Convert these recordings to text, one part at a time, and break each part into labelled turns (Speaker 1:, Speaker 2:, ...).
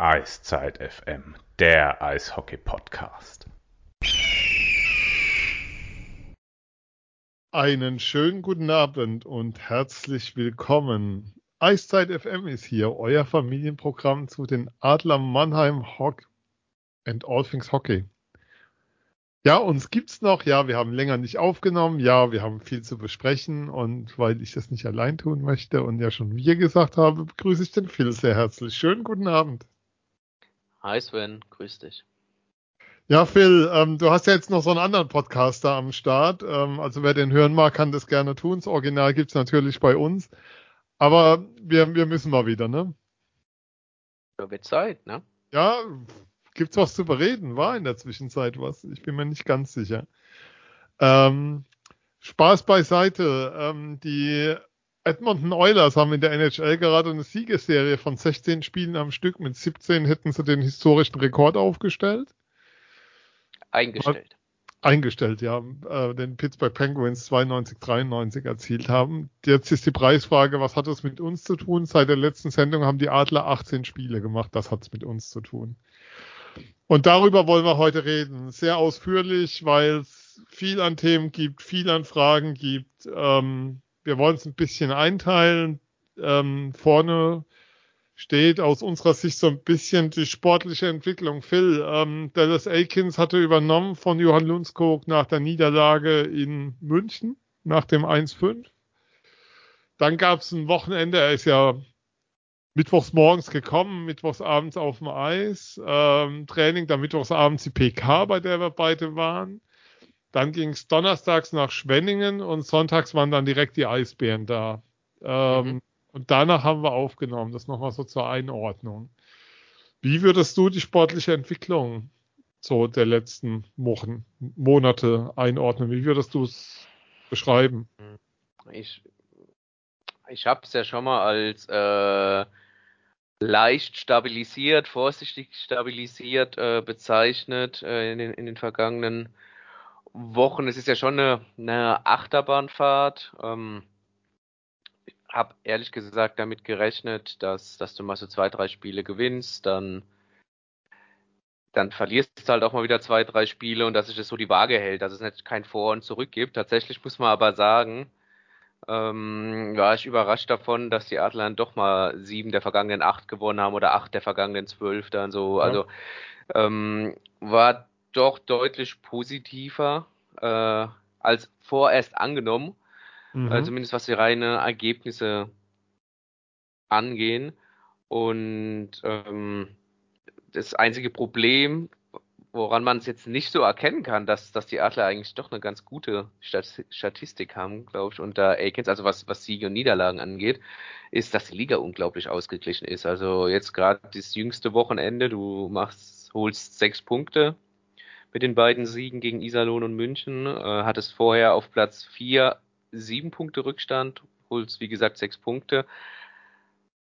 Speaker 1: Eiszeit FM, der Eishockey-Podcast.
Speaker 2: Einen schönen guten Abend und herzlich willkommen. Eiszeit FM ist hier, euer Familienprogramm zu den Adler Mannheim Hock and All Things Hockey. Ja, uns gibt's noch. Ja, wir haben länger nicht aufgenommen. Ja, wir haben viel zu besprechen. Und weil ich das nicht allein tun möchte und ja schon wir gesagt habe, begrüße ich den Phil sehr herzlich. Schönen guten Abend.
Speaker 3: Hi Sven, grüß dich.
Speaker 2: Ja, Phil, ähm, du hast ja jetzt noch so einen anderen Podcaster am Start. Ähm, also wer den hören mag, kann das gerne tun. Das Original gibt's natürlich bei uns. Aber wir, wir müssen mal wieder, ne?
Speaker 3: Ja, wird Zeit, ne?
Speaker 2: Ja, gibt's was zu bereden? War in der Zwischenzeit was? Ich bin mir nicht ganz sicher. Ähm, Spaß beiseite. Ähm, die Edmonton Oilers haben in der NHL gerade eine Siegesserie von 16 Spielen am Stück. Mit 17 hätten sie den historischen Rekord aufgestellt.
Speaker 3: Eingestellt.
Speaker 2: Eingestellt, ja. Äh, den Pittsburgh Penguins 92, 93 erzielt haben. Jetzt ist die Preisfrage, was hat das mit uns zu tun? Seit der letzten Sendung haben die Adler 18 Spiele gemacht. Das hat es mit uns zu tun. Und darüber wollen wir heute reden. Sehr ausführlich, weil es viel an Themen gibt, viel an Fragen gibt. Ähm, wir wollen es ein bisschen einteilen. Ähm, vorne steht aus unserer Sicht so ein bisschen die sportliche Entwicklung. Phil, ähm, Dallas Aikens hatte übernommen von Johann Lundskog nach der Niederlage in München, nach dem 1-5. Dann gab es ein Wochenende, er ist ja mittwochs morgens gekommen, mittwochs abends auf dem Eis, ähm, Training, dann mittwochs abends die PK, bei der wir beide waren. Dann ging es donnerstags nach Schwenningen und sonntags waren dann direkt die Eisbären da. Ähm, mhm. Und danach haben wir aufgenommen. Das nochmal so zur Einordnung. Wie würdest du die sportliche Entwicklung so der letzten Wochen, Monate einordnen? Wie würdest du es beschreiben?
Speaker 3: Ich, ich habe es ja schon mal als äh, leicht stabilisiert, vorsichtig stabilisiert äh, bezeichnet äh, in, den, in den vergangenen Wochen. Es ist ja schon eine, eine Achterbahnfahrt. Ähm, habe ehrlich gesagt damit gerechnet, dass, dass du mal so zwei, drei Spiele gewinnst, dann, dann verlierst du halt auch mal wieder zwei, drei Spiele und dass sich das so die Waage hält, dass es nicht kein Vor und Zurück gibt. Tatsächlich muss man aber sagen, ähm, war ich überrascht davon, dass die Adler dann doch mal sieben der vergangenen acht gewonnen haben oder acht der vergangenen zwölf dann so. Ja. Also ähm, war doch deutlich positiver äh, als vorerst angenommen. Mhm. Äh, zumindest was die reine Ergebnisse angehen. Und ähm, das einzige Problem, woran man es jetzt nicht so erkennen kann, dass, dass die Adler eigentlich doch eine ganz gute Statistik haben, glaube ich, unter Akins, also was, was Siege und Niederlagen angeht, ist, dass die Liga unglaublich ausgeglichen ist. Also jetzt gerade das jüngste Wochenende, du machst, holst sechs Punkte mit den beiden Siegen gegen Iserlohn und München, äh, hattest vorher auf Platz vier sieben Punkte Rückstand, holst wie gesagt sechs Punkte.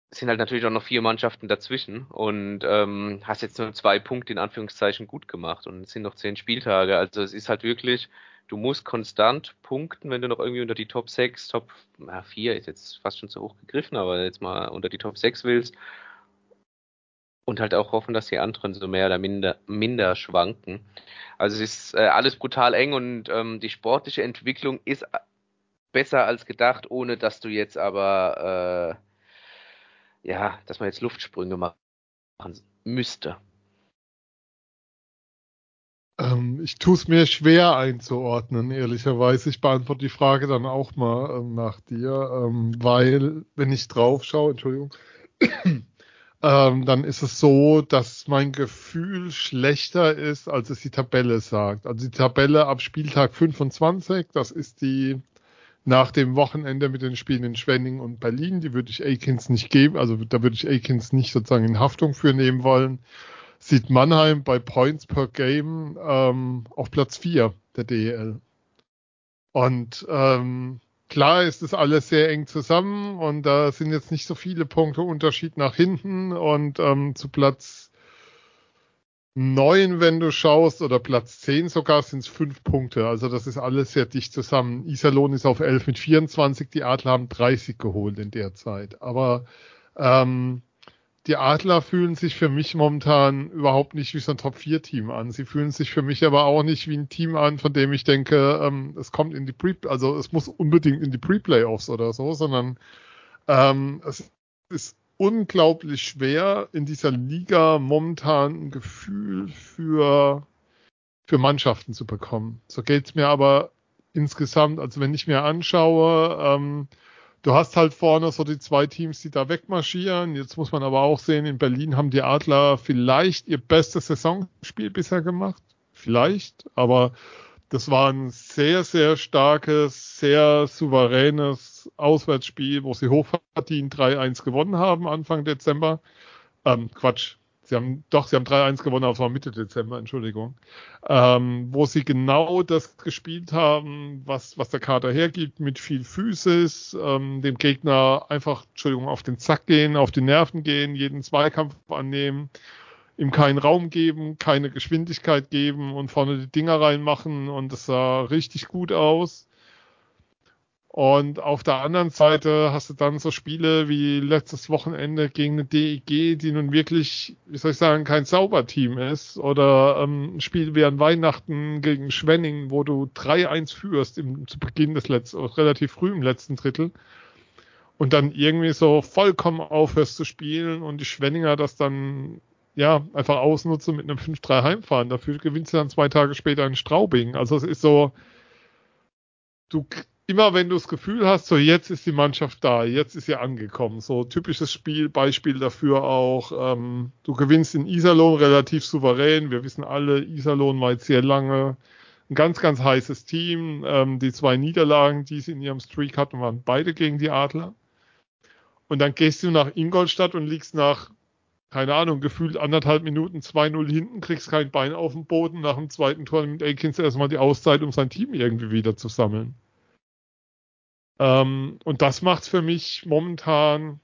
Speaker 3: Es sind halt natürlich auch noch vier Mannschaften dazwischen und ähm, hast jetzt nur zwei Punkte in Anführungszeichen gut gemacht und es sind noch zehn Spieltage. Also es ist halt wirklich, du musst konstant punkten, wenn du noch irgendwie unter die Top 6, Top na, 4 ist jetzt fast schon zu hoch gegriffen, aber jetzt mal unter die Top 6 willst. Und halt auch hoffen, dass die anderen so mehr oder minder, minder schwanken. Also es ist äh, alles brutal eng und ähm, die sportliche Entwicklung ist besser als gedacht, ohne dass du jetzt aber, äh, ja, dass man jetzt Luftsprünge machen müsste.
Speaker 2: Ähm, ich tue es mir schwer einzuordnen, ehrlicherweise. Ich beantworte die Frage dann auch mal ähm, nach dir, ähm, weil, wenn ich drauf schaue, Entschuldigung, ähm, dann ist es so, dass mein Gefühl schlechter ist, als es die Tabelle sagt. Also die Tabelle ab Spieltag 25, das ist die nach dem Wochenende mit den Spielen in Schwenning und Berlin. Die würde ich Akins nicht geben, also da würde ich Akins nicht sozusagen in Haftung für nehmen wollen. Sieht Mannheim bei Points per Game ähm, auf Platz 4 der DEL. Und ähm, klar ist das alles sehr eng zusammen und da sind jetzt nicht so viele Punkte Unterschied nach hinten und ähm, zu Platz neun, wenn du schaust, oder Platz zehn sogar, sind es fünf Punkte. Also das ist alles sehr dicht zusammen. Iserlohn ist auf elf mit 24, die Adler haben 30 geholt in der Zeit. Aber ähm, die Adler fühlen sich für mich momentan überhaupt nicht wie so ein Top-4-Team an. Sie fühlen sich für mich aber auch nicht wie ein Team an, von dem ich denke, ähm, es kommt in die Pre, also es muss unbedingt in die Pre-Playoffs oder so, sondern ähm, es ist unglaublich schwer, in dieser Liga momentan ein Gefühl für, für Mannschaften zu bekommen. So geht's mir aber insgesamt, also wenn ich mir anschaue, ähm, du hast halt vorne so die zwei Teams, die da wegmarschieren. Jetzt muss man aber auch sehen, in Berlin haben die Adler vielleicht ihr bestes Saisonspiel bisher gemacht. Vielleicht, aber das war ein sehr, sehr starkes, sehr souveränes Auswärtsspiel, wo sie hochverdient 3-1 gewonnen haben Anfang Dezember. Ähm, Quatsch, Sie haben, doch, sie haben 3-1 gewonnen, aber es war Mitte Dezember, Entschuldigung. Ähm, wo sie genau das gespielt haben, was, was der Kader hergibt, mit viel Physis, ähm, dem Gegner einfach, Entschuldigung, auf den Zack gehen, auf die Nerven gehen, jeden Zweikampf annehmen, ihm keinen Raum geben, keine Geschwindigkeit geben und vorne die Dinger reinmachen und es sah richtig gut aus. Und auf der anderen Seite hast du dann so Spiele wie letztes Wochenende gegen eine DEG, die nun wirklich, wie soll ich sagen, kein Sauberteam ist. Oder ähm, ein Spiel wie an Weihnachten gegen Schwenning, wo du 3-1 führst im, zu Beginn des letzten, relativ früh im letzten Drittel. Und dann irgendwie so vollkommen aufhörst zu spielen und die Schwenninger das dann ja einfach ausnutzen mit einem 5-3 Heimfahren. Dafür gewinnst du dann zwei Tage später in Straubing. Also es ist so, du immer wenn du das Gefühl hast, so jetzt ist die Mannschaft da, jetzt ist sie angekommen. So typisches Spiel, Beispiel dafür auch, ähm, du gewinnst in Iserlohn relativ souverän. Wir wissen alle, Iserlohn war jetzt sehr lange ein ganz, ganz heißes Team. Ähm, die zwei Niederlagen, die sie in ihrem Streak hatten, waren beide gegen die Adler. Und dann gehst du nach Ingolstadt und liegst nach, keine Ahnung, gefühlt anderthalb Minuten 2-0 hinten, kriegst kein Bein auf den Boden. Nach dem zweiten Tor mit Akins erstmal die Auszeit, um sein Team irgendwie wieder zu sammeln. Ähm, und das macht für mich momentan,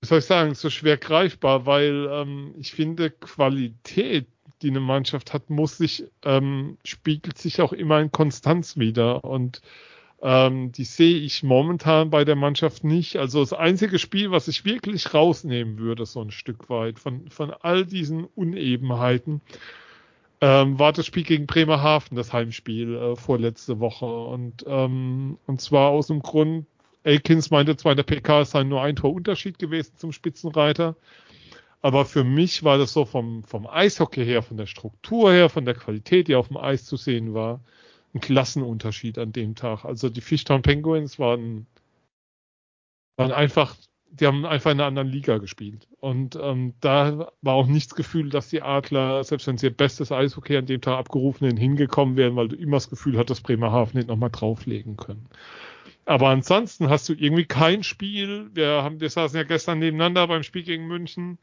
Speaker 2: wie soll ich sagen, so schwer greifbar, weil ähm, ich finde, Qualität, die eine Mannschaft hat, muss sich, ähm, spiegelt sich auch immer in Konstanz wieder. Und ähm, die sehe ich momentan bei der Mannschaft nicht. Also das einzige Spiel, was ich wirklich rausnehmen würde, so ein Stück weit von, von all diesen Unebenheiten, ähm, war das Spiel gegen Bremerhaven, das Heimspiel äh, vorletzte Woche. Und, ähm, und zwar aus dem Grund, Elkins meinte zwar in der PK, es sei nur ein Tor Unterschied gewesen zum Spitzenreiter. Aber für mich war das so vom, vom Eishockey her, von der Struktur her, von der Qualität, die auf dem Eis zu sehen war, ein Klassenunterschied an dem Tag. Also die Fishtown Penguins waren, waren einfach die haben einfach in einer anderen Liga gespielt. Und ähm, da war auch nichts Gefühl, dass die Adler, selbst wenn sie ihr bestes Eishockey an dem Tag abgerufen sind, hingekommen wären, weil du immer das Gefühl hattest, Bremerhaven nicht nochmal drauflegen können. Aber ansonsten hast du irgendwie kein Spiel. Wir haben, wir saßen ja gestern nebeneinander beim Spiel gegen München.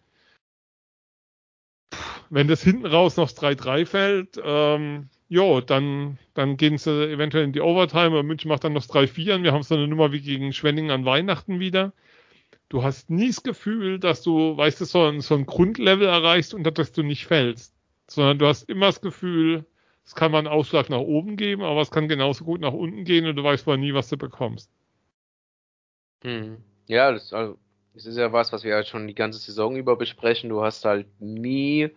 Speaker 2: Wenn das hinten raus noch 3-3 fällt, ähm, jo, dann, dann gehen sie eventuell in die Overtime, aber München macht dann noch 3-4 und wir haben so eine Nummer wie gegen Schwenning an Weihnachten wieder du hast nie das Gefühl, dass du, weißt du, so ein, so ein Grundlevel erreichst, unter das du nicht fällst. Sondern du hast immer das Gefühl, es kann mal einen Ausschlag nach oben geben, aber es kann genauso gut nach unten gehen und du weißt mal nie, was du bekommst.
Speaker 3: Hm. Ja, das, also, das ist ja was, was wir halt schon die ganze Saison über besprechen. Du hast halt nie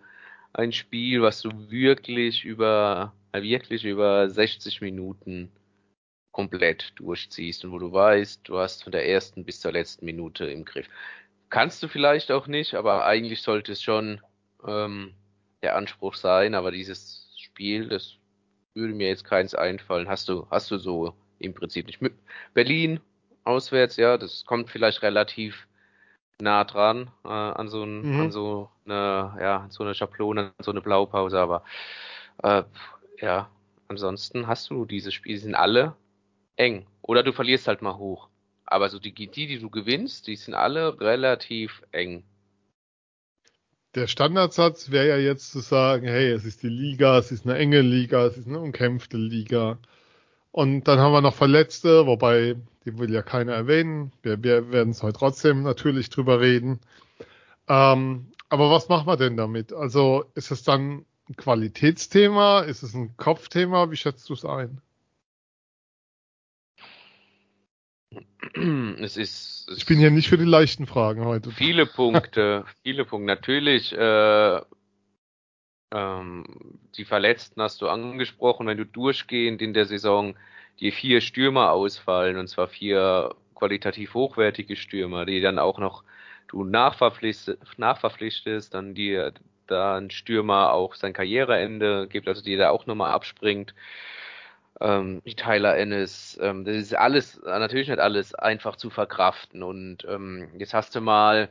Speaker 3: ein Spiel, was du wirklich über, wirklich über 60 Minuten komplett durchziehst und wo du weißt, du hast von der ersten bis zur letzten Minute im Griff. Kannst du vielleicht auch nicht, aber eigentlich sollte es schon ähm, der Anspruch sein, aber dieses Spiel, das würde mir jetzt keins einfallen. Hast du, hast du so im Prinzip nicht. Berlin auswärts, ja, das kommt vielleicht relativ nah dran äh, an so ein, mhm. an so eine, ja, so eine Schablone, an so eine Blaupause, aber äh, ja, ansonsten hast du diese Spiele, sind alle eng. Oder du verlierst halt mal hoch. Aber so die, die, die du gewinnst, die sind alle relativ eng.
Speaker 2: Der Standardsatz wäre ja jetzt zu sagen, hey, es ist die Liga, es ist eine enge Liga, es ist eine umkämpfte Liga. Und dann haben wir noch Verletzte, wobei, die will ja keiner erwähnen. Wir, wir werden es heute trotzdem natürlich drüber reden. Ähm, aber was machen wir denn damit? Also ist es dann ein Qualitätsthema? Ist es ein Kopfthema? Wie schätzt du es ein?
Speaker 3: Es ist. Es
Speaker 2: ich bin hier nicht für die leichten Fragen heute.
Speaker 3: Viele Punkte, viele Punkte. Natürlich, äh, ähm, die Verletzten hast du angesprochen, wenn du durchgehend in der Saison die vier Stürmer ausfallen, und zwar vier qualitativ hochwertige Stürmer, die dann auch noch du nachverpflichtest, nachverpflichtest dann dir da ein Stürmer auch sein Karriereende gibt, also die da auch nochmal abspringt. Ähm, Tyler Ennis, ähm, das ist alles, natürlich nicht alles einfach zu verkraften. Und ähm, jetzt hast du mal,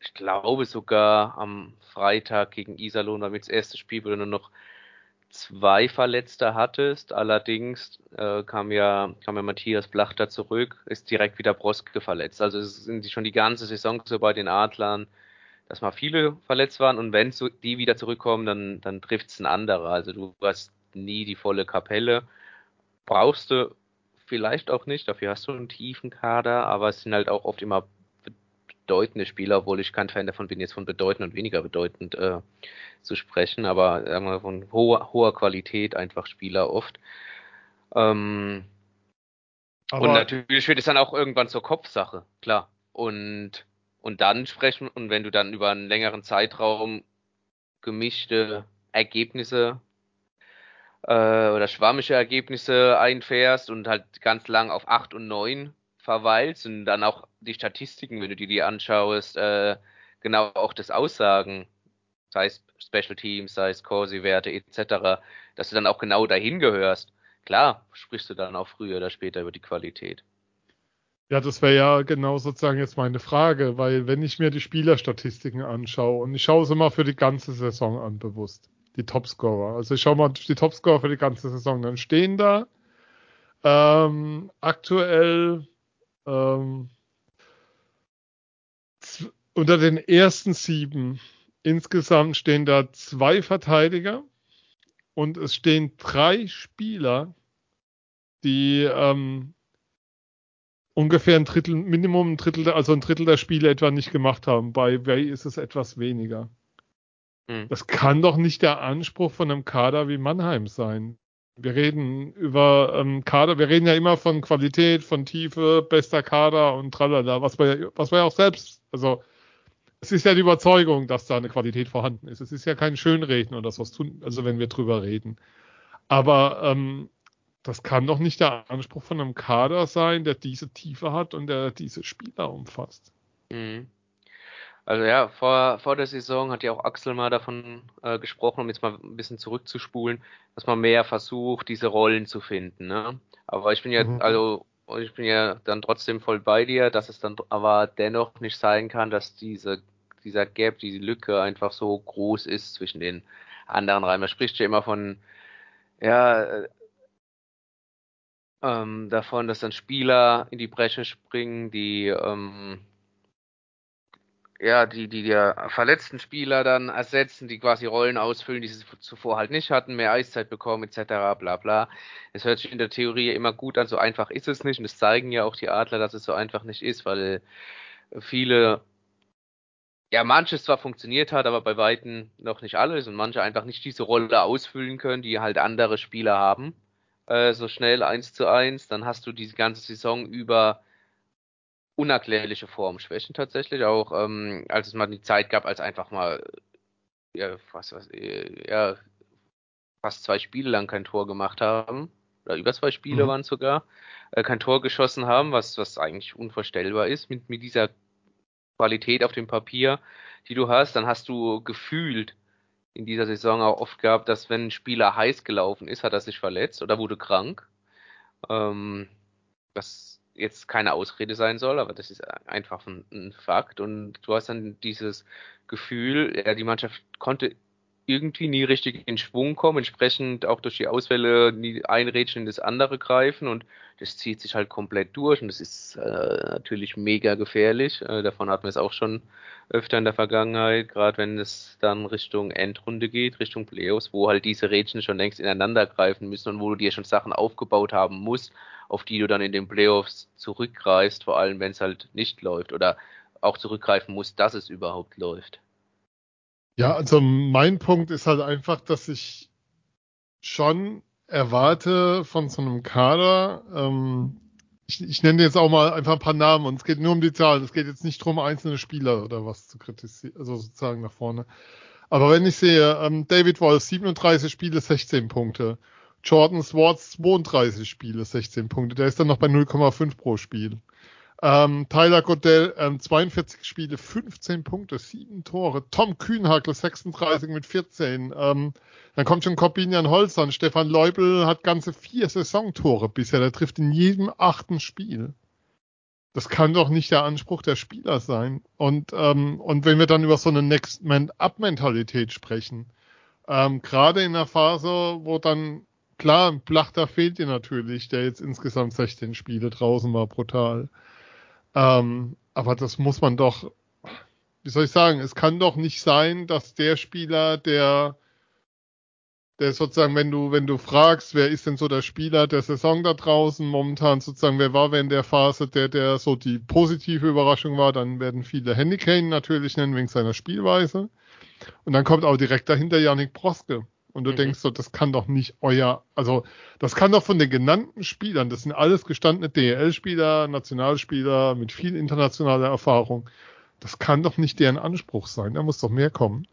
Speaker 3: ich glaube sogar am Freitag gegen Iserlohn war mit das erste Spiel, wo du nur noch zwei Verletzte hattest. Allerdings äh, kam ja kam ja Matthias Blachter zurück, ist direkt wieder Broske verletzt. Also es sind schon die ganze Saison so bei den Adlern, dass mal viele verletzt waren und wenn die wieder zurückkommen, dann dann trifft's ein anderer. Also du hast nie die volle Kapelle. Brauchst du vielleicht auch nicht, dafür hast du einen tiefen Kader, aber es sind halt auch oft immer bedeutende Spieler, obwohl ich kein Fan davon bin, jetzt von bedeutend und weniger bedeutend äh, zu sprechen, aber sagen wir von hoher, hoher Qualität einfach Spieler oft. Ähm, und natürlich wird es dann auch irgendwann zur Kopfsache, klar. Und, und dann sprechen, und wenn du dann über einen längeren Zeitraum gemischte Ergebnisse äh, oder schwammische Ergebnisse einfährst und halt ganz lang auf 8 und 9 verweilst und dann auch die Statistiken, wenn du dir die anschaust, äh, genau auch das Aussagen, sei es Special Teams, sei es Corsi-Werte etc., dass du dann auch genau dahin gehörst. Klar, sprichst du dann auch früher oder später über die Qualität.
Speaker 2: Ja, das wäre ja genau sozusagen jetzt meine Frage, weil wenn ich mir die Spielerstatistiken anschaue und ich schaue sie mal für die ganze Saison an, bewusst, die Topscorer. Also ich schaue mal die Topscorer für die ganze Saison, dann stehen da ähm, aktuell ähm, unter den ersten sieben insgesamt stehen da zwei Verteidiger und es stehen drei Spieler, die ähm, ungefähr ein Drittel, Minimum ein Drittel, also ein Drittel der Spiele etwa nicht gemacht haben. Bei Way ist es etwas weniger. Hm. Das kann doch nicht der Anspruch von einem Kader wie Mannheim sein. Wir reden über ähm, Kader, wir reden ja immer von Qualität, von Tiefe, bester Kader und tralala, was wir, was wir ja auch selbst, also es ist ja die Überzeugung, dass da eine Qualität vorhanden ist. Es ist ja kein Schönreden oder was tun, also wenn wir drüber reden. Aber ähm, das kann doch nicht der Anspruch von einem Kader sein, der diese Tiefe hat und der diese Spieler umfasst. Mhm.
Speaker 3: Also ja, vor, vor der Saison hat ja auch Axel mal davon äh, gesprochen, um jetzt mal ein bisschen zurückzuspulen, dass man mehr versucht, diese Rollen zu finden. Ne? Aber ich bin ja, mhm. also ich bin ja dann trotzdem voll bei dir, dass es dann aber dennoch nicht sein kann, dass diese, dieser Gap, diese Lücke einfach so groß ist zwischen den anderen Reihen. Man spricht ja immer von, ja, äh, ähm, davon, dass dann Spieler in die Bresche springen, die ähm, ja, die, die der verletzten Spieler dann ersetzen, die quasi Rollen ausfüllen, die sie zuvor halt nicht hatten, mehr Eiszeit bekommen, etc., bla bla. Es hört sich in der Theorie immer gut an, so einfach ist es nicht und es zeigen ja auch die Adler, dass es so einfach nicht ist, weil viele, ja, manches zwar funktioniert hat, aber bei Weitem noch nicht alles und manche einfach nicht diese Rolle ausfüllen können, die halt andere Spieler haben, äh, so schnell eins zu eins, dann hast du diese ganze Saison über unerklärliche Formschwächen tatsächlich, auch ähm, als es mal die Zeit gab, als einfach mal ja, was, was, ja, fast zwei Spiele lang kein Tor gemacht haben, oder über zwei Spiele mhm. waren es sogar, äh, kein Tor geschossen haben, was, was eigentlich unvorstellbar ist mit, mit dieser Qualität auf dem Papier, die du hast, dann hast du gefühlt in dieser Saison auch oft gehabt, dass wenn ein Spieler heiß gelaufen ist, hat er sich verletzt oder wurde krank. Ähm, das jetzt keine Ausrede sein soll, aber das ist einfach ein, ein Fakt. Und du hast dann dieses Gefühl, ja, die Mannschaft konnte irgendwie nie richtig in Schwung kommen, entsprechend auch durch die Ausfälle nie ein Rädchen in das andere greifen und das zieht sich halt komplett durch und das ist äh, natürlich mega gefährlich. Äh, davon hatten wir es auch schon öfter in der Vergangenheit, gerade wenn es dann Richtung Endrunde geht, Richtung Playoffs, wo halt diese Rädchen schon längst ineinander greifen müssen und wo du dir schon Sachen aufgebaut haben musst, auf die du dann in den Playoffs zurückgreifst, vor allem wenn es halt nicht läuft oder auch zurückgreifen musst, dass es überhaupt läuft.
Speaker 2: Ja, also mein Punkt ist halt einfach, dass ich schon erwarte von so einem Kader, ähm, ich, ich nenne jetzt auch mal einfach ein paar Namen und es geht nur um die Zahlen. Es geht jetzt nicht darum, einzelne Spieler oder was zu kritisieren, also sozusagen nach vorne. Aber wenn ich sehe, ähm, David Wolf 37 Spiele, 16 Punkte. Jordan Swartz 32 Spiele, 16 Punkte. Der ist dann noch bei 0,5 pro Spiel. Ähm, Tyler Goodell, ähm, 42 Spiele, 15 Punkte, 7 Tore. Tom Kühnhagel, 36 mit 14. Ähm, dann kommt schon Corbinian Holzern. Stefan Leubel hat ganze vier Saisontore bisher. Der trifft in jedem achten Spiel. Das kann doch nicht der Anspruch der Spieler sein. Und, ähm, und wenn wir dann über so eine Next-Man-Up-Mentalität sprechen, ähm, gerade in der Phase, wo dann, klar, Blachter fehlt dir natürlich, der jetzt insgesamt 16 Spiele draußen war, brutal. Ähm, aber das muss man doch, wie soll ich sagen, es kann doch nicht sein, dass der Spieler, der, der sozusagen, wenn du, wenn du fragst, wer ist denn so der Spieler der Saison da draußen momentan, sozusagen, wer war in der Phase, der, der so die positive Überraschung war, dann werden viele Handy Kane natürlich nennen wegen seiner Spielweise. Und dann kommt auch direkt dahinter Janik Broske. Und du mhm. denkst so, das kann doch nicht euer, also das kann doch von den genannten Spielern, das sind alles gestandene DEL-Spieler, Nationalspieler mit viel internationaler Erfahrung, das kann doch nicht deren Anspruch sein. Da muss doch mehr kommen.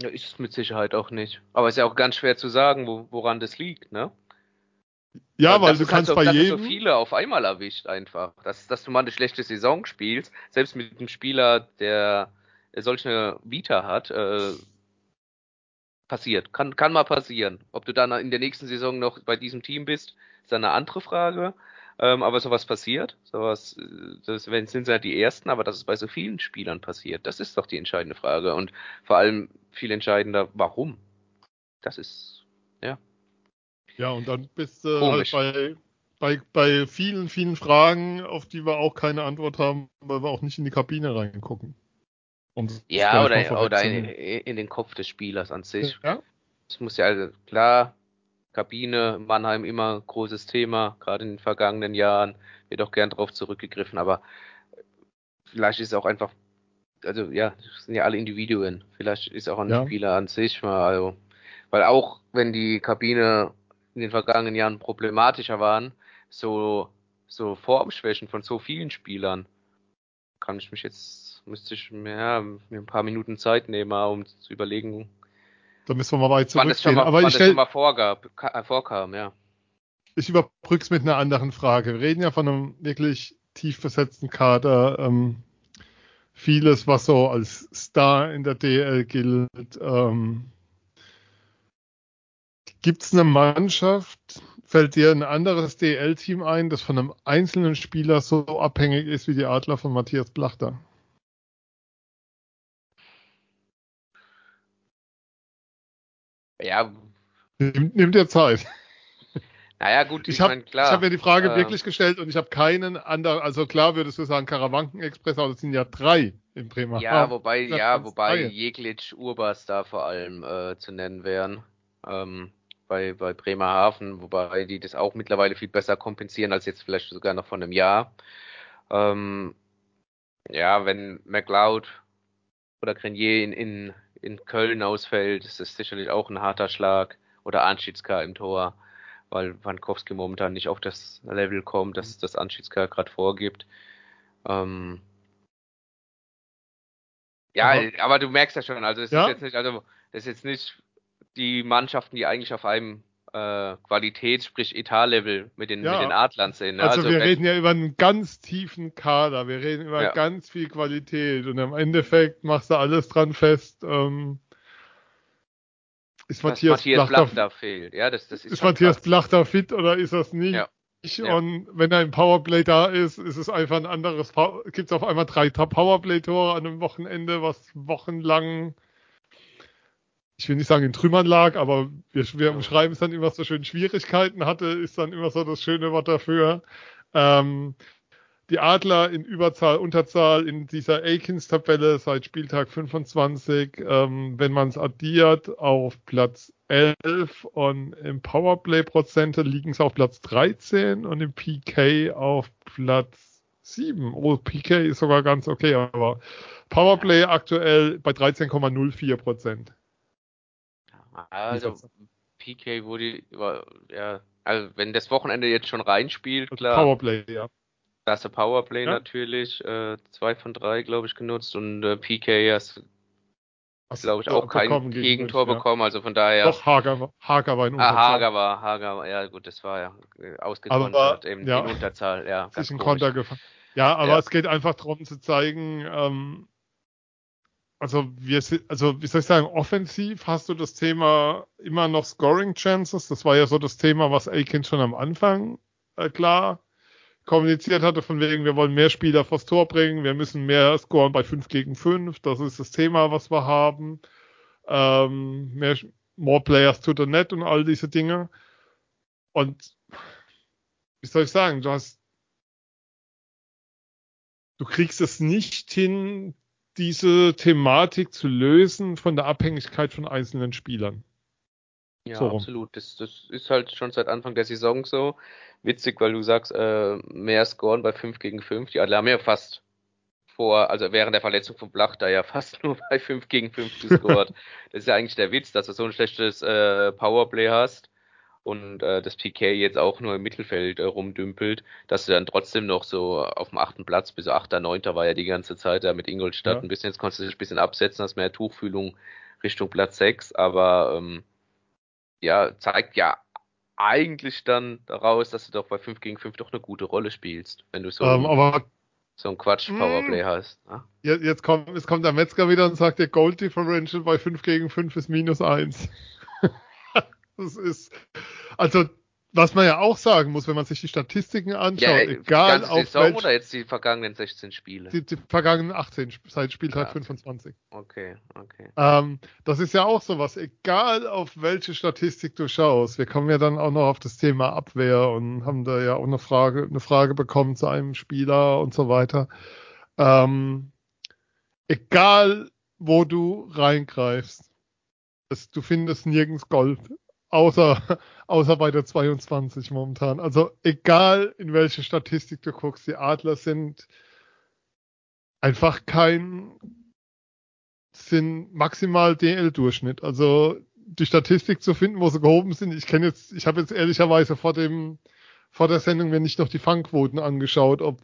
Speaker 3: Ja, ist es mit Sicherheit auch nicht. Aber es ist ja auch ganz schwer zu sagen, wo, woran das liegt, ne?
Speaker 2: Ja, weil, weil du kannst halt so, bei jedem.
Speaker 3: so viele auf einmal erwischt einfach. Dass, dass du mal eine schlechte Saison spielst, selbst mit einem Spieler, der solch eine Vita hat, äh, passiert. Kann, kann mal passieren. Ob du dann in der nächsten Saison noch bei diesem Team bist, ist dann eine andere Frage. Ähm, aber sowas passiert. Sowas, äh, das sind sie halt die ersten, aber dass es bei so vielen Spielern passiert, das ist doch die entscheidende Frage. Und vor allem viel entscheidender, warum? Das ist, ja.
Speaker 2: Ja, und dann bist du halt bei, bei, bei vielen, vielen Fragen, auf die wir auch keine Antwort haben, weil wir auch nicht in die Kabine reingucken.
Speaker 3: Um ja, oder, oder in, in, den Kopf des Spielers an sich. Ja. Es muss ja also klar, Kabine, Mannheim immer großes Thema, gerade in den vergangenen Jahren, wird auch gern drauf zurückgegriffen, aber vielleicht ist es auch einfach, also ja, das sind ja alle Individuen, vielleicht ist auch ein ja. Spieler an sich mal, also, weil auch wenn die Kabine in den vergangenen Jahren problematischer waren, so, so Formschwächen von so vielen Spielern, kann ich mich jetzt müsste ich ja, mir ein paar Minuten Zeit nehmen, um zu überlegen.
Speaker 2: Da müssen wir mal weit zurückgehen. Wann
Speaker 3: das schon mal, Aber ich stell, schon mal vorgab, äh, vorkam, ja.
Speaker 2: Ich überbrück's mit einer anderen Frage. Wir reden ja von einem wirklich tief besetzten Kader. Ähm, vieles, was so als Star in der DL gilt. Ähm, Gibt es eine Mannschaft, fällt dir ein anderes DL-Team ein, das von einem einzelnen Spieler so abhängig ist wie die Adler von Matthias Blachter?
Speaker 3: Ja.
Speaker 2: Nimmt, nimmt dir Zeit.
Speaker 3: Naja, gut,
Speaker 2: ich, ich habe hab mir die Frage äh, wirklich gestellt und ich habe keinen anderen, also klar würdest du sagen Karawanken-Express, aber es sind ja drei in Bremerhaven.
Speaker 3: Ja, wobei, ja, wobei Jeglic, Urbas da vor allem äh, zu nennen wären. Ähm, bei, bei Bremerhaven, wobei die das auch mittlerweile viel besser kompensieren als jetzt vielleicht sogar noch von einem Jahr. Ähm, ja, wenn McLeod oder Grenier in, in in Köln ausfällt, ist das sicherlich auch ein harter Schlag. Oder Anschitzka im Tor, weil Wankowski momentan nicht auf das Level kommt, das das Anschitzka gerade vorgibt. Ähm ja, aber, aber, du merkst ja schon, also es ja? ist jetzt nicht, also das ist jetzt nicht die Mannschaften, die eigentlich auf einem äh, Qualität, sprich Etat-Level mit den, ja. mit den Adlern sind.
Speaker 2: Ne? Also, also, wir reden ja über einen ganz tiefen Kader, wir reden über ja. ganz viel Qualität und im Endeffekt machst du alles dran fest. Ähm,
Speaker 3: ist Matthias, Matthias Blachter, Blachter fehlt. Ja, das, das ist,
Speaker 2: ist Matthias krass. Blachter fit oder ist das nicht? Ja. Ja. Und wenn ein Powerplay da ist, ist es einfach ein anderes, gibt es auf einmal drei Powerplay-Tore an einem Wochenende, was wochenlang ich will nicht sagen in Trümmern lag, aber wir, wir umschreiben es dann immer so schön Schwierigkeiten hatte, ist dann immer so das schöne Wort dafür. Ähm, die Adler in Überzahl, Unterzahl in dieser Akins-Tabelle seit Spieltag 25, ähm, wenn man es addiert, auf Platz 11 und im Powerplay-Prozente liegen sie auf Platz 13 und im PK auf Platz 7. Oh, PK ist sogar ganz okay, aber Powerplay aktuell bei 13,04 Prozent.
Speaker 3: Also PK wurde, ja, also wenn das Wochenende jetzt schon reinspielt, klar.
Speaker 2: Powerplay, ja.
Speaker 3: Da ist der Powerplay
Speaker 2: Ja.
Speaker 3: natürlich, äh, zwei von drei, glaube ich, genutzt und äh, PK hast,
Speaker 2: Hast
Speaker 3: glaube ich,
Speaker 2: du
Speaker 3: auch kein Gegentor
Speaker 2: ja.
Speaker 3: bekommen, also von daher.
Speaker 2: Doch, Hager, war- Hager war in
Speaker 3: Ah,
Speaker 2: Unterzahl.
Speaker 3: Hager war, Hager war, ja gut, das war ja äh, ausgekontert, eben
Speaker 2: ja.
Speaker 3: in Unterzahl, ja.
Speaker 2: sich ein. Konter gefangen. Ja, aber
Speaker 3: Ja.
Speaker 2: es geht einfach darum zu zeigen, ähm, also wir also wie soll ich sagen, offensiv hast du das Thema immer noch Scoring Chances. Das war ja so das Thema, was Aiken schon am Anfang äh, klar kommuniziert hatte, von wegen, wir wollen mehr Spieler vors Tor bringen, wir müssen mehr scoren bei 5 gegen 5. Das ist das Thema, was wir haben. Ähm, mehr, more players to the net und all diese Dinge. Und wie soll ich sagen, du hast du kriegst es nicht hin, diese Thematik zu lösen von der Abhängigkeit von einzelnen Spielern.
Speaker 3: Ja,
Speaker 2: So
Speaker 3: absolut. Das, das ist halt schon seit Anfang der Saison so. Witzig, weil du sagst, äh, mehr scoren bei 5 gegen 5. Die Adler haben ja fast vor, also während der Verletzung von Blach da ja fast nur bei 5 gegen 5 gescored. das ist ja eigentlich der Witz, dass du so ein schlechtes äh, Powerplay hast und äh, das PK jetzt auch nur im Mittelfeld äh, rumdümpelt, dass du dann trotzdem noch so auf dem achten Platz, bis 8., 9. war ja die ganze Zeit da mit Ingolstadt
Speaker 2: Ja.
Speaker 3: ein bisschen, jetzt konntest du dich ein bisschen absetzen, hast mehr Tuchfühlung Richtung Platz 6, aber ähm, ja, zeigt ja eigentlich dann daraus, dass du doch bei 5 gegen 5 doch eine gute Rolle spielst, wenn du so,
Speaker 2: Ähm, aber
Speaker 3: so ein Quatsch-Powerplay hast. Ne?
Speaker 2: je- jetzt kommt, jetzt kommt der Metzger wieder und sagt, der Gold Differential bei 5 gegen 5 ist minus 1. das ist, also, was man ja auch sagen muss, wenn man sich die Statistiken anschaut,
Speaker 3: Ja,
Speaker 2: egal
Speaker 3: die ganze
Speaker 2: auf
Speaker 3: Saison
Speaker 2: welch,
Speaker 3: oder jetzt die vergangenen 16 Spiele?
Speaker 2: die, die vergangenen 18, Sp- seit Spieltag
Speaker 3: Ja.
Speaker 2: 25.
Speaker 3: Okay, okay.
Speaker 2: Ähm, das ist ja auch sowas, egal auf welche Statistik du schaust. Wir kommen ja dann auch noch auf das Thema Abwehr und haben da ja auch eine Frage, eine Frage bekommen zu einem Spieler und so weiter. Ähm, egal, wo du reingreifst, es, du findest nirgends Gold, außer, außer bei der 22 momentan. Also egal, in welche Statistik du guckst, die Adler sind einfach kein sind maximal DL-Durchschnitt. Also die Statistik zu finden, wo sie gehoben sind. Ich kenne jetzt, ich habe jetzt ehrlicherweise vor dem, vor der Sendung mir nicht noch die Fangquoten angeschaut, ob,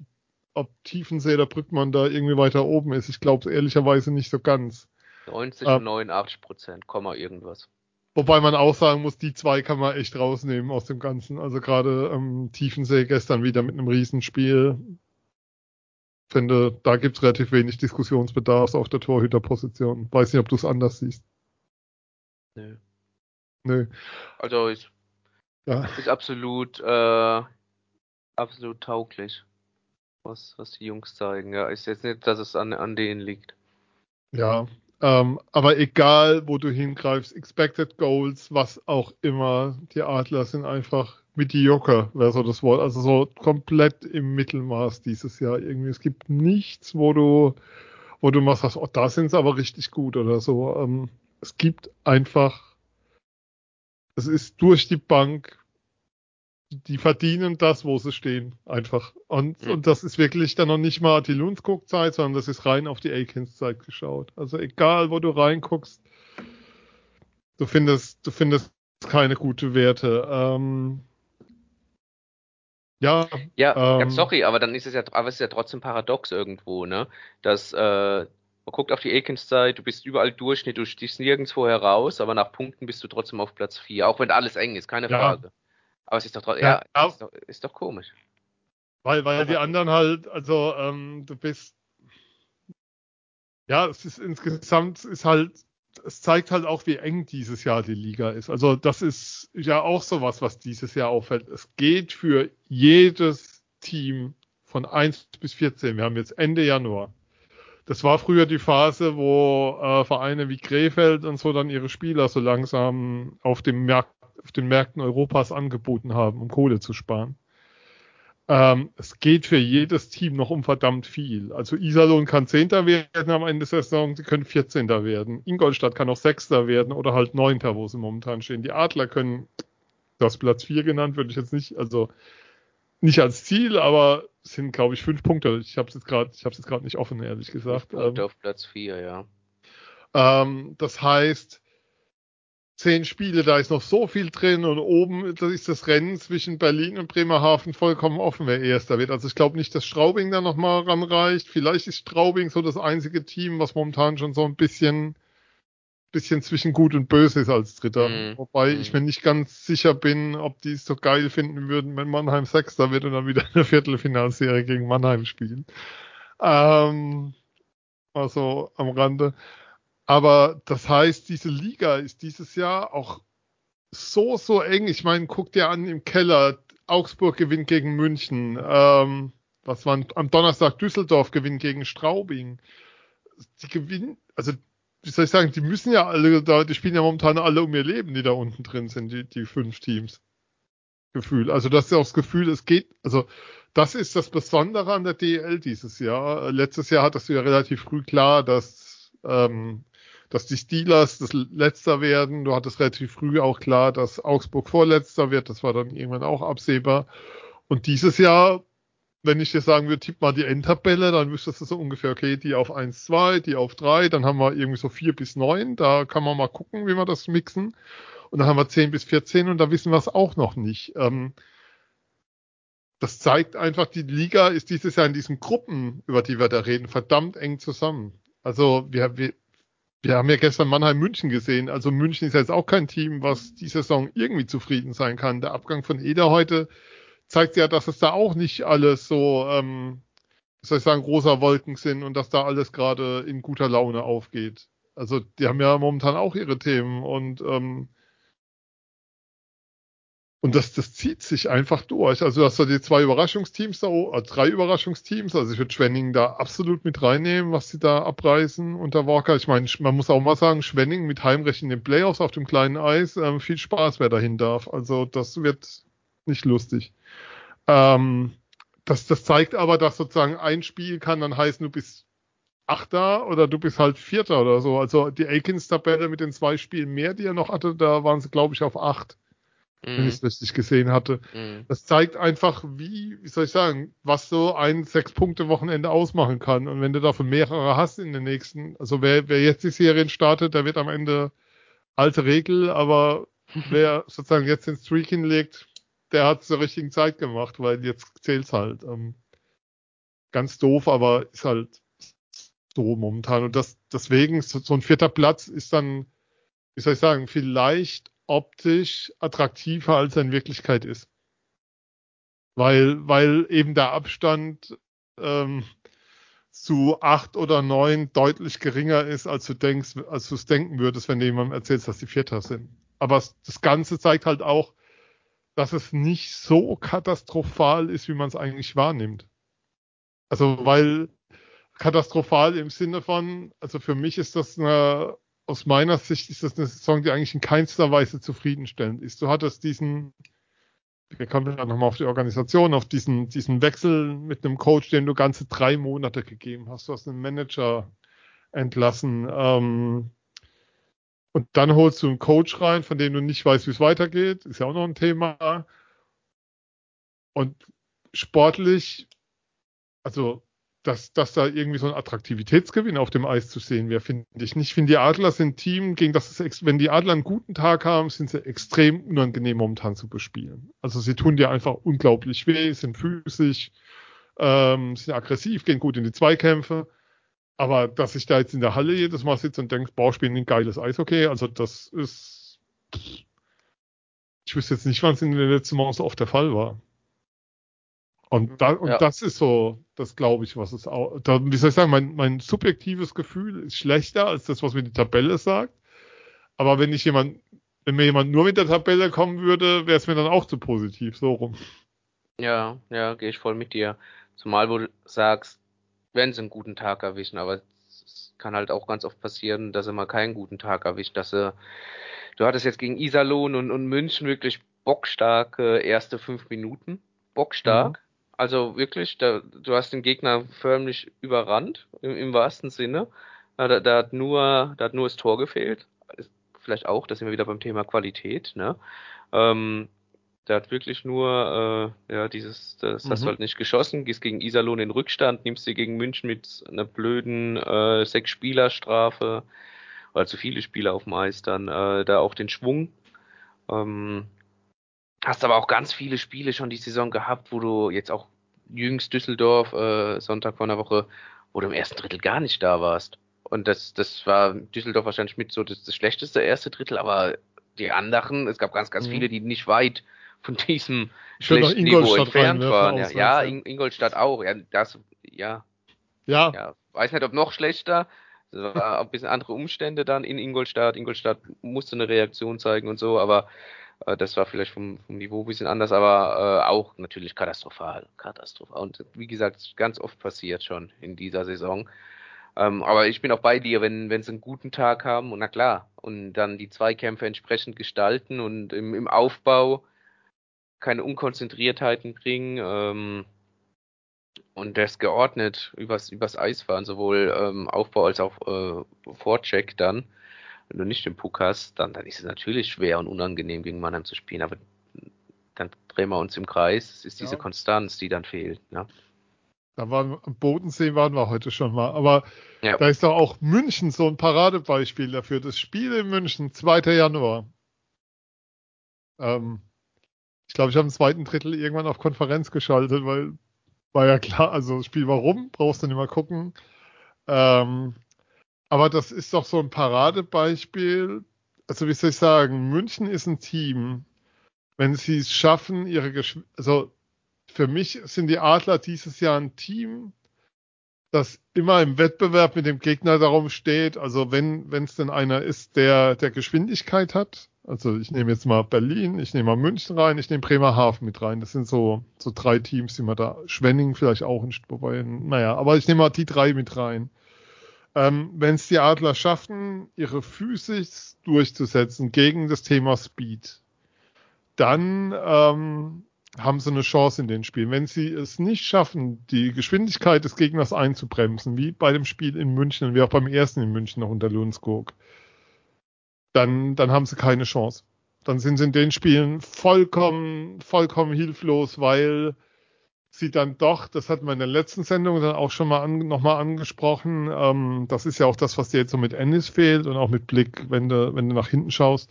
Speaker 2: ob Tiefensee oder Brückmann da irgendwie weiter oben ist. Ich glaube es ehrlicherweise nicht so ganz.
Speaker 3: 90
Speaker 2: Ähm.
Speaker 3: und 89 Prozent, Komma irgendwas.
Speaker 2: Wobei man auch sagen muss, die zwei kann man echt rausnehmen aus dem Ganzen. Also gerade ähm, Tiefensee gestern wieder mit einem Riesenspiel. Finde, da gibt's relativ wenig Diskussionsbedarf auf der Torhüterposition. Weiß nicht, ob du es anders siehst.
Speaker 3: Nö.
Speaker 2: Nö.
Speaker 3: Also ist,
Speaker 2: Ja.
Speaker 3: ist absolut, äh, absolut tauglich, was, was die Jungs zeigen. Ja, ist jetzt nicht, dass es an, an denen liegt.
Speaker 2: Ja, ähm, aber egal, wo du hingreifst, Expected Goals, was auch immer, die Adler sind einfach mediocre, wäre so das Wort. Also so komplett im Mittelmaß dieses Jahr irgendwie. Es gibt nichts, wo du, wo du mal sagst, oh, da sind sie aber richtig gut oder so. Ähm, es gibt einfach, es ist durch die Bank, die verdienen das, wo sie stehen, einfach. Und,
Speaker 3: Mhm.
Speaker 2: und das ist wirklich dann noch nicht mal die Lundskog-Zeit, sondern das ist rein auf die Akins-Zeit geschaut. Also egal, wo du reinguckst, du findest, du findest keine gute Werte. Ähm, ja,
Speaker 3: Ja,
Speaker 2: Ähm.
Speaker 3: sorry, aber dann ist es ja, aber es ist ja trotzdem paradox irgendwo, ne? Dass, äh, man guckt auf die Akins-Zeit, du bist überall Durchschnitt, du stichst nirgendwo heraus, aber nach Punkten bist du trotzdem auf Platz 4, auch wenn alles eng ist, keine
Speaker 2: Ja.
Speaker 3: Frage. Aber es ist doch, tro-
Speaker 2: Ja,
Speaker 3: ja,
Speaker 2: ja.
Speaker 3: ist, doch, ist doch komisch.
Speaker 2: Weil, weil die anderen halt, also ähm, du bist, ja, es ist insgesamt ist halt, es zeigt halt auch, wie eng dieses Jahr die Liga ist. Also das ist ja auch sowas, was dieses Jahr auffällt. Es geht für jedes Team von 1 bis 14. Wir haben jetzt Ende Januar. Das war früher die Phase, wo äh, Vereine wie Krefeld und so dann ihre Spieler so langsam auf, dem Markt, auf den Märkten Europas angeboten haben, um Kohle zu sparen. Ähm, es geht für jedes Team noch um verdammt viel. Also Iserlohn kann Zehnter werden am Ende der Saison, sie können Vierzehnter werden. Ingolstadt kann auch Sechster werden oder halt Neunter, wo sie momentan stehen. Die Adler können, das Platz vier genannt, würde ich jetzt nicht, also nicht als Ziel, aber es sind, glaube ich, fünf Punkte. Ich habe es jetzt gerade, ich habe es jetzt gerade nicht offen, ehrlich gesagt.
Speaker 3: Punkte
Speaker 2: Ähm,
Speaker 3: auf Platz 4, ja.
Speaker 2: ähm, das heißt, zehn Spiele, da ist noch so viel drin und oben da ist das Rennen zwischen Berlin und Bremerhaven vollkommen offen, wer erster wird. Also ich glaube nicht, dass Straubing da nochmal ranreicht. Vielleicht ist Straubing so das einzige Team, was momentan schon so ein bisschen, bisschen zwischen gut und böse ist als Dritter. Mhm. Wobei mhm. ich mir nicht ganz sicher bin, ob die es so geil finden würden, wenn Mannheim Sechster wird und dann wieder eine Viertelfinalserie gegen Mannheim spielen. Ähm, also am Rande. Aber das heißt, diese Liga ist dieses Jahr auch so, so eng. Ich meine, guck dir an im Keller. Augsburg gewinnt gegen München. Ähm, was war am Donnerstag Düsseldorf gewinnt gegen Straubing. Die gewinnen, also wie soll ich sagen, die müssen ja alle die spielen ja momentan alle um ihr Leben, die da unten drin sind, die, die fünf Teams. Gefühl. Also das ist auch das Gefühl, es geht, also das ist das Besondere an der DL dieses Jahr. Letztes Jahr hattest du ja relativ früh klar, dass ähm, dass die Steelers das letzter werden. Du hattest relativ früh auch klar, dass Augsburg vorletzter wird. Das war dann irgendwann auch absehbar. Und dieses Jahr, wenn ich dir sagen würde, tipp mal die Endtabelle, dann wüsstest du so ungefähr, okay, die auf 1, 2, die auf 3, dann haben wir irgendwie so 4 bis 9. Da kann man mal gucken, wie wir das mixen. Und dann haben wir 10 bis 14 und da wissen wir es auch noch nicht. Ähm, das zeigt einfach, die Liga ist dieses Jahr in diesen Gruppen, über die wir da reden, verdammt eng zusammen. Also wir, wir, wir haben ja gestern Mannheim München gesehen. Also München ist jetzt auch kein Team, was die Saison irgendwie zufrieden sein kann. Der Abgang von Eder heute zeigt ja, dass es da auch nicht alles so, ähm, soll ich sagen, rosa Wolken sind und dass da alles gerade in guter Laune aufgeht. Also die haben ja momentan auch ihre Themen und ähm, und das, das zieht sich einfach durch. Also hast da die zwei Überraschungsteams da, äh, drei Überraschungsteams. Also ich würde Schwenning da absolut mit reinnehmen, was sie da abreißen unter Walker. Ich meine, man muss auch mal sagen, Schwenning mit Heimrecht in den Playoffs auf dem kleinen Eis, ähm, viel Spaß, wer dahin darf. Also das wird nicht lustig. Ähm, das, das zeigt aber, dass sozusagen ein Spiel kann dann heißen, du bist Achter oder du bist halt Vierter oder so. Also die Aikens-Tabelle mit den zwei Spielen mehr, die er noch hatte, da waren sie, glaube ich, auf acht wenn ich es mhm. richtig gesehen hatte. Mhm. Das zeigt einfach, wie, wie soll ich sagen, was so ein Sechs-Punkte-Wochenende ausmachen kann. Und wenn du davon mehrere hast in den nächsten, also wer, wer jetzt die Serien startet, der wird am Ende alte Regel, aber wer sozusagen jetzt den Streak hinlegt, der hat es zur richtigen Zeit gemacht, weil jetzt zählt's halt. Ähm, ganz doof, aber ist halt so momentan. Und das, deswegen, so, so ein vierter Platz ist dann, wie soll ich sagen, vielleicht optisch attraktiver, als er in Wirklichkeit ist. Weil, weil eben der Abstand ähm, zu acht oder neun deutlich geringer ist, als du denkst, als du es denken würdest, wenn du jemandem erzählst, dass die Vierter sind. Aber das Ganze zeigt halt auch, dass es nicht so katastrophal ist, wie man es eigentlich wahrnimmt. Also, weil katastrophal im Sinne von, also für mich ist das eine aus meiner Sicht ist das eine Saison, die eigentlich in keinster Weise zufriedenstellend ist. Du hattest diesen, wir kommen ja nochmal auf die Organisation, auf diesen, diesen Wechsel mit einem Coach, den du ganze drei Monate gegeben hast. Du hast einen Manager entlassen. Ähm, und dann holst du einen Coach rein, von dem du nicht weißt, wie es weitergeht. Ist ja auch noch ein Thema. Und sportlich, also dass, dass da irgendwie so ein Attraktivitätsgewinn auf dem Eis zu sehen wäre, finde ich nicht. Ich finde, die Adler sind ein Team, gegen das es, wenn die Adler einen guten Tag haben, sind sie extrem unangenehm momentan zu bespielen. Also sie tun dir einfach unglaublich weh, sind physisch, ähm, sind aggressiv, gehen gut in die Zweikämpfe. Aber dass ich da jetzt in der Halle jedes Mal sitze und denke, boah, spielen ein geiles Eishockey, also das ist, ich wüsste jetzt nicht, wann es in den letzten Mal so oft der Fall war. Und, da, und ja. das ist so, das glaube ich, was es auch, da, wie soll ich sagen, mein, mein subjektives Gefühl ist schlechter als das, was mir die Tabelle sagt. Aber wenn ich jemand, wenn mir jemand nur mit der Tabelle kommen würde, wäre es mir dann auch zu positiv, so rum.
Speaker 3: Ja, ja, gehe ich voll mit dir. Zumal, wo du sagst, wenn sie einen guten Tag erwischen, aber es kann halt auch ganz oft passieren, dass sie mal keinen guten Tag erwischt, dass sie, du hattest jetzt gegen Iserlohn und, und München wirklich bockstarke erste fünf Minuten, bockstark. Mhm. Also wirklich, da, du hast den Gegner förmlich überrannt, im, im wahrsten Sinne. Da, da, hat nur, da hat nur das Tor gefehlt. Vielleicht auch, da sind wir wieder beim Thema Qualität, ne? Ähm, der hat wirklich nur, äh, ja, dieses, das mhm. hast du mhm. halt nicht geschossen, gehst gegen Iserlohn in Rückstand, nimmst sie gegen München mit einer blöden äh, Sechs-Spieler-Strafe oder zu viele Spieler auf dem Eis, dann äh, da auch den Schwung. Ähm, hast aber auch ganz viele Spiele schon die Saison gehabt, wo du jetzt auch jüngst Düsseldorf, äh, Sonntag vor einer Woche, wo du im ersten Drittel gar nicht da warst. Und das, das war Düsseldorf wahrscheinlich mit so das, das schlechteste erste Drittel, aber die anderen, es gab ganz, ganz mhm. viele, die nicht weit von diesem schlechten Niveau entfernt waren. Ja, ja Ingolstadt auch. Ja, das, ja. Ja. ja. Weiß nicht, ob noch schlechter. Es war ein bisschen andere Umstände dann in Ingolstadt. Ingolstadt musste eine Reaktion zeigen und so, aber das war vielleicht vom, vom Niveau ein bisschen anders, aber äh, auch natürlich katastrophal. Katastrophal. Und wie gesagt, ganz oft passiert schon in dieser Saison. Ähm, aber ich bin auch bei dir, wenn, wenn sie einen guten Tag haben, und na klar, und dann die Zweikämpfe entsprechend gestalten und im, im Aufbau keine Unkonzentriertheiten bringen ähm, und das geordnet übers, übers Eis fahren, sowohl ähm, Aufbau als auch äh, Vorcheck dann. Wenn du nicht den Puck hast, dann, dann ist es natürlich schwer und unangenehm gegen Mannheim zu spielen, aber dann drehen wir uns im Kreis. Es ist diese ja. Konstanz, die dann fehlt. Ne?
Speaker 2: Da waren am Bodensee waren wir heute schon mal. Aber ja. da ist doch auch München so ein Paradebeispiel dafür. Das Spiel in München, 2. Januar. Ähm, ich glaube, ich habe im zweiten Drittel irgendwann auf Konferenz geschaltet, weil war ja klar, also das Spiel war rum, brauchst du nicht mal gucken. Ähm, aber das ist doch so ein Paradebeispiel. Also wie soll ich sagen, München ist ein Team, wenn sie es schaffen, ihre Geschw also für mich sind die Adler dieses Jahr ein Team, das immer im Wettbewerb mit dem Gegner darum steht. Also wenn wenn es denn einer ist, der der Geschwindigkeit hat. Also ich nehme jetzt mal Berlin, ich nehme mal München rein, ich nehme Bremerhaven mit rein. Das sind so so drei Teams, die man da Schwenning vielleicht auch in wobei naja, aber ich nehme mal die drei mit rein. Ähm, wenn es die Adler schaffen, ihre Physis durchzusetzen gegen das Thema Speed, dann ähm, haben sie eine Chance in den Spielen. Wenn sie es nicht schaffen, die Geschwindigkeit des Gegners einzubremsen, wie bei dem Spiel in München wie auch beim ersten in München noch unter Lundskog, dann, dann haben sie keine Chance. Dann sind sie in den Spielen vollkommen, vollkommen hilflos, weil sie dann doch, das hatten wir in der letzten Sendung dann auch schon mal an, nochmal angesprochen, ähm, das ist ja auch das, was dir jetzt so mit Ennis fehlt und auch mit Blick, wenn du, wenn du nach hinten schaust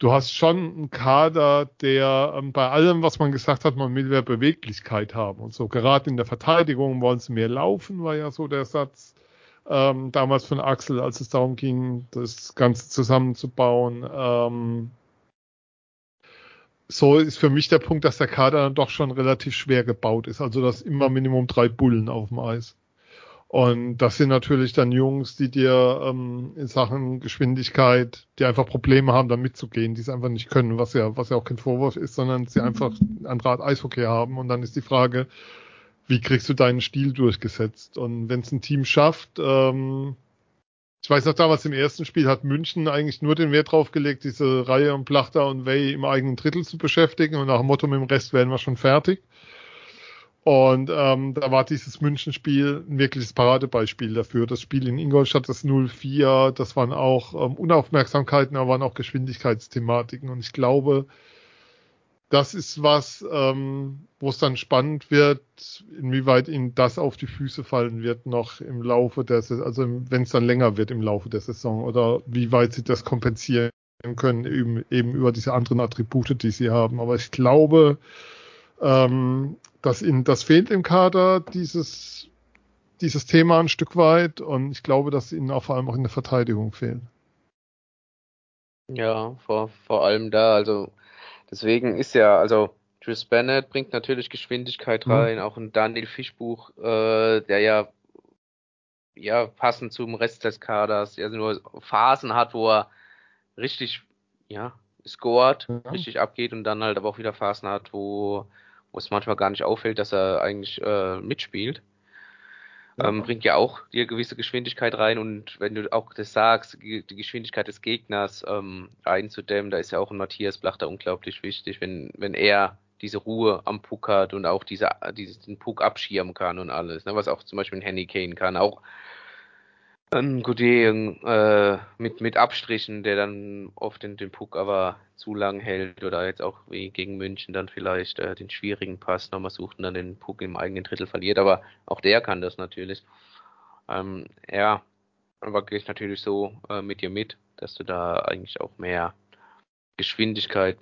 Speaker 2: du hast schon einen Kader, der ähm, bei allem, was man gesagt hat, man will mehr Beweglichkeit haben und so. Gerade in der Verteidigung wollen sie mehr laufen, war ja so der Satz ähm, damals von Axel, als es darum ging, das Ganze zusammenzubauen. Ähm, so ist für mich der Punkt, dass der Kader dann doch schon relativ schwer gebaut ist. Also dass immer Minimum drei Bullen auf dem Eis. Und das sind natürlich dann Jungs, die dir ähm, in Sachen Geschwindigkeit, die einfach Probleme haben, da mitzugehen, die es einfach nicht können, was ja, was ja auch kein Vorwurf ist, sondern sie einfach andere Art Eishockey haben. Und dann ist die Frage, wie kriegst du deinen Stil durchgesetzt? Und wenn es ein Team schafft, ähm, ich weiß noch damals im ersten Spiel hat München eigentlich nur den Wert drauf gelegt, diese Reihe und Plachter und Way im eigenen Drittel zu beschäftigen und nach dem Motto, mit dem Rest werden wir schon fertig. Und ähm, da war dieses Münchenspiel ein wirkliches Paradebeispiel dafür. Das Spiel in Ingolstadt, das 0-4, das waren auch ähm, Unaufmerksamkeiten, aber waren auch Geschwindigkeitsthematiken. Und ich glaube, das ist was, ähm, wo es dann spannend wird, inwieweit ihnen das auf die Füße fallen wird noch im Laufe der Saison, also wenn es dann länger wird im Laufe der Saison oder wie weit sie das kompensieren können, eben, eben über diese anderen Attribute, die sie haben. Aber ich glaube, ähm, dass ihnen das fehlt im Kader, dieses, dieses Thema ein Stück weit. Und ich glaube, dass ihnen auch vor allem auch in der Verteidigung fehlt.
Speaker 3: Ja, vor, vor allem da. Also deswegen ist ja, also Chris Bennett bringt natürlich Geschwindigkeit mhm. rein, mhm. auch ein Daniel Fischbuch, äh, der ja ja passend zum Rest des Kaders, ja nur Phasen hat, wo er richtig ja scored, ja. richtig abgeht und dann halt aber auch wieder Phasen hat, wo wo es manchmal gar nicht auffällt, dass er eigentlich äh, mitspielt. Ähm, bringt ja auch dir gewisse Geschwindigkeit rein und wenn du auch das sagst, die Geschwindigkeit des Gegners ähm, einzudämmen, da ist ja auch ein Matthias Blachter unglaublich wichtig, wenn, wenn er diese Ruhe am Puck hat und auch diese, diesen Puck abschirmen kann und alles, ne, was auch zum Beispiel ein Henny Kane kann, auch ein Godet äh, mit, mit Abstrichen, der dann oft den, den Puck aber zu lang hält oder jetzt auch wie gegen München dann vielleicht äh, den schwierigen Pass nochmal sucht und dann den Puck im eigenen Drittel verliert, aber auch der kann das natürlich. Ähm, ja, aber gehe ich natürlich so äh, mit dir mit, dass du da eigentlich auch mehr Geschwindigkeit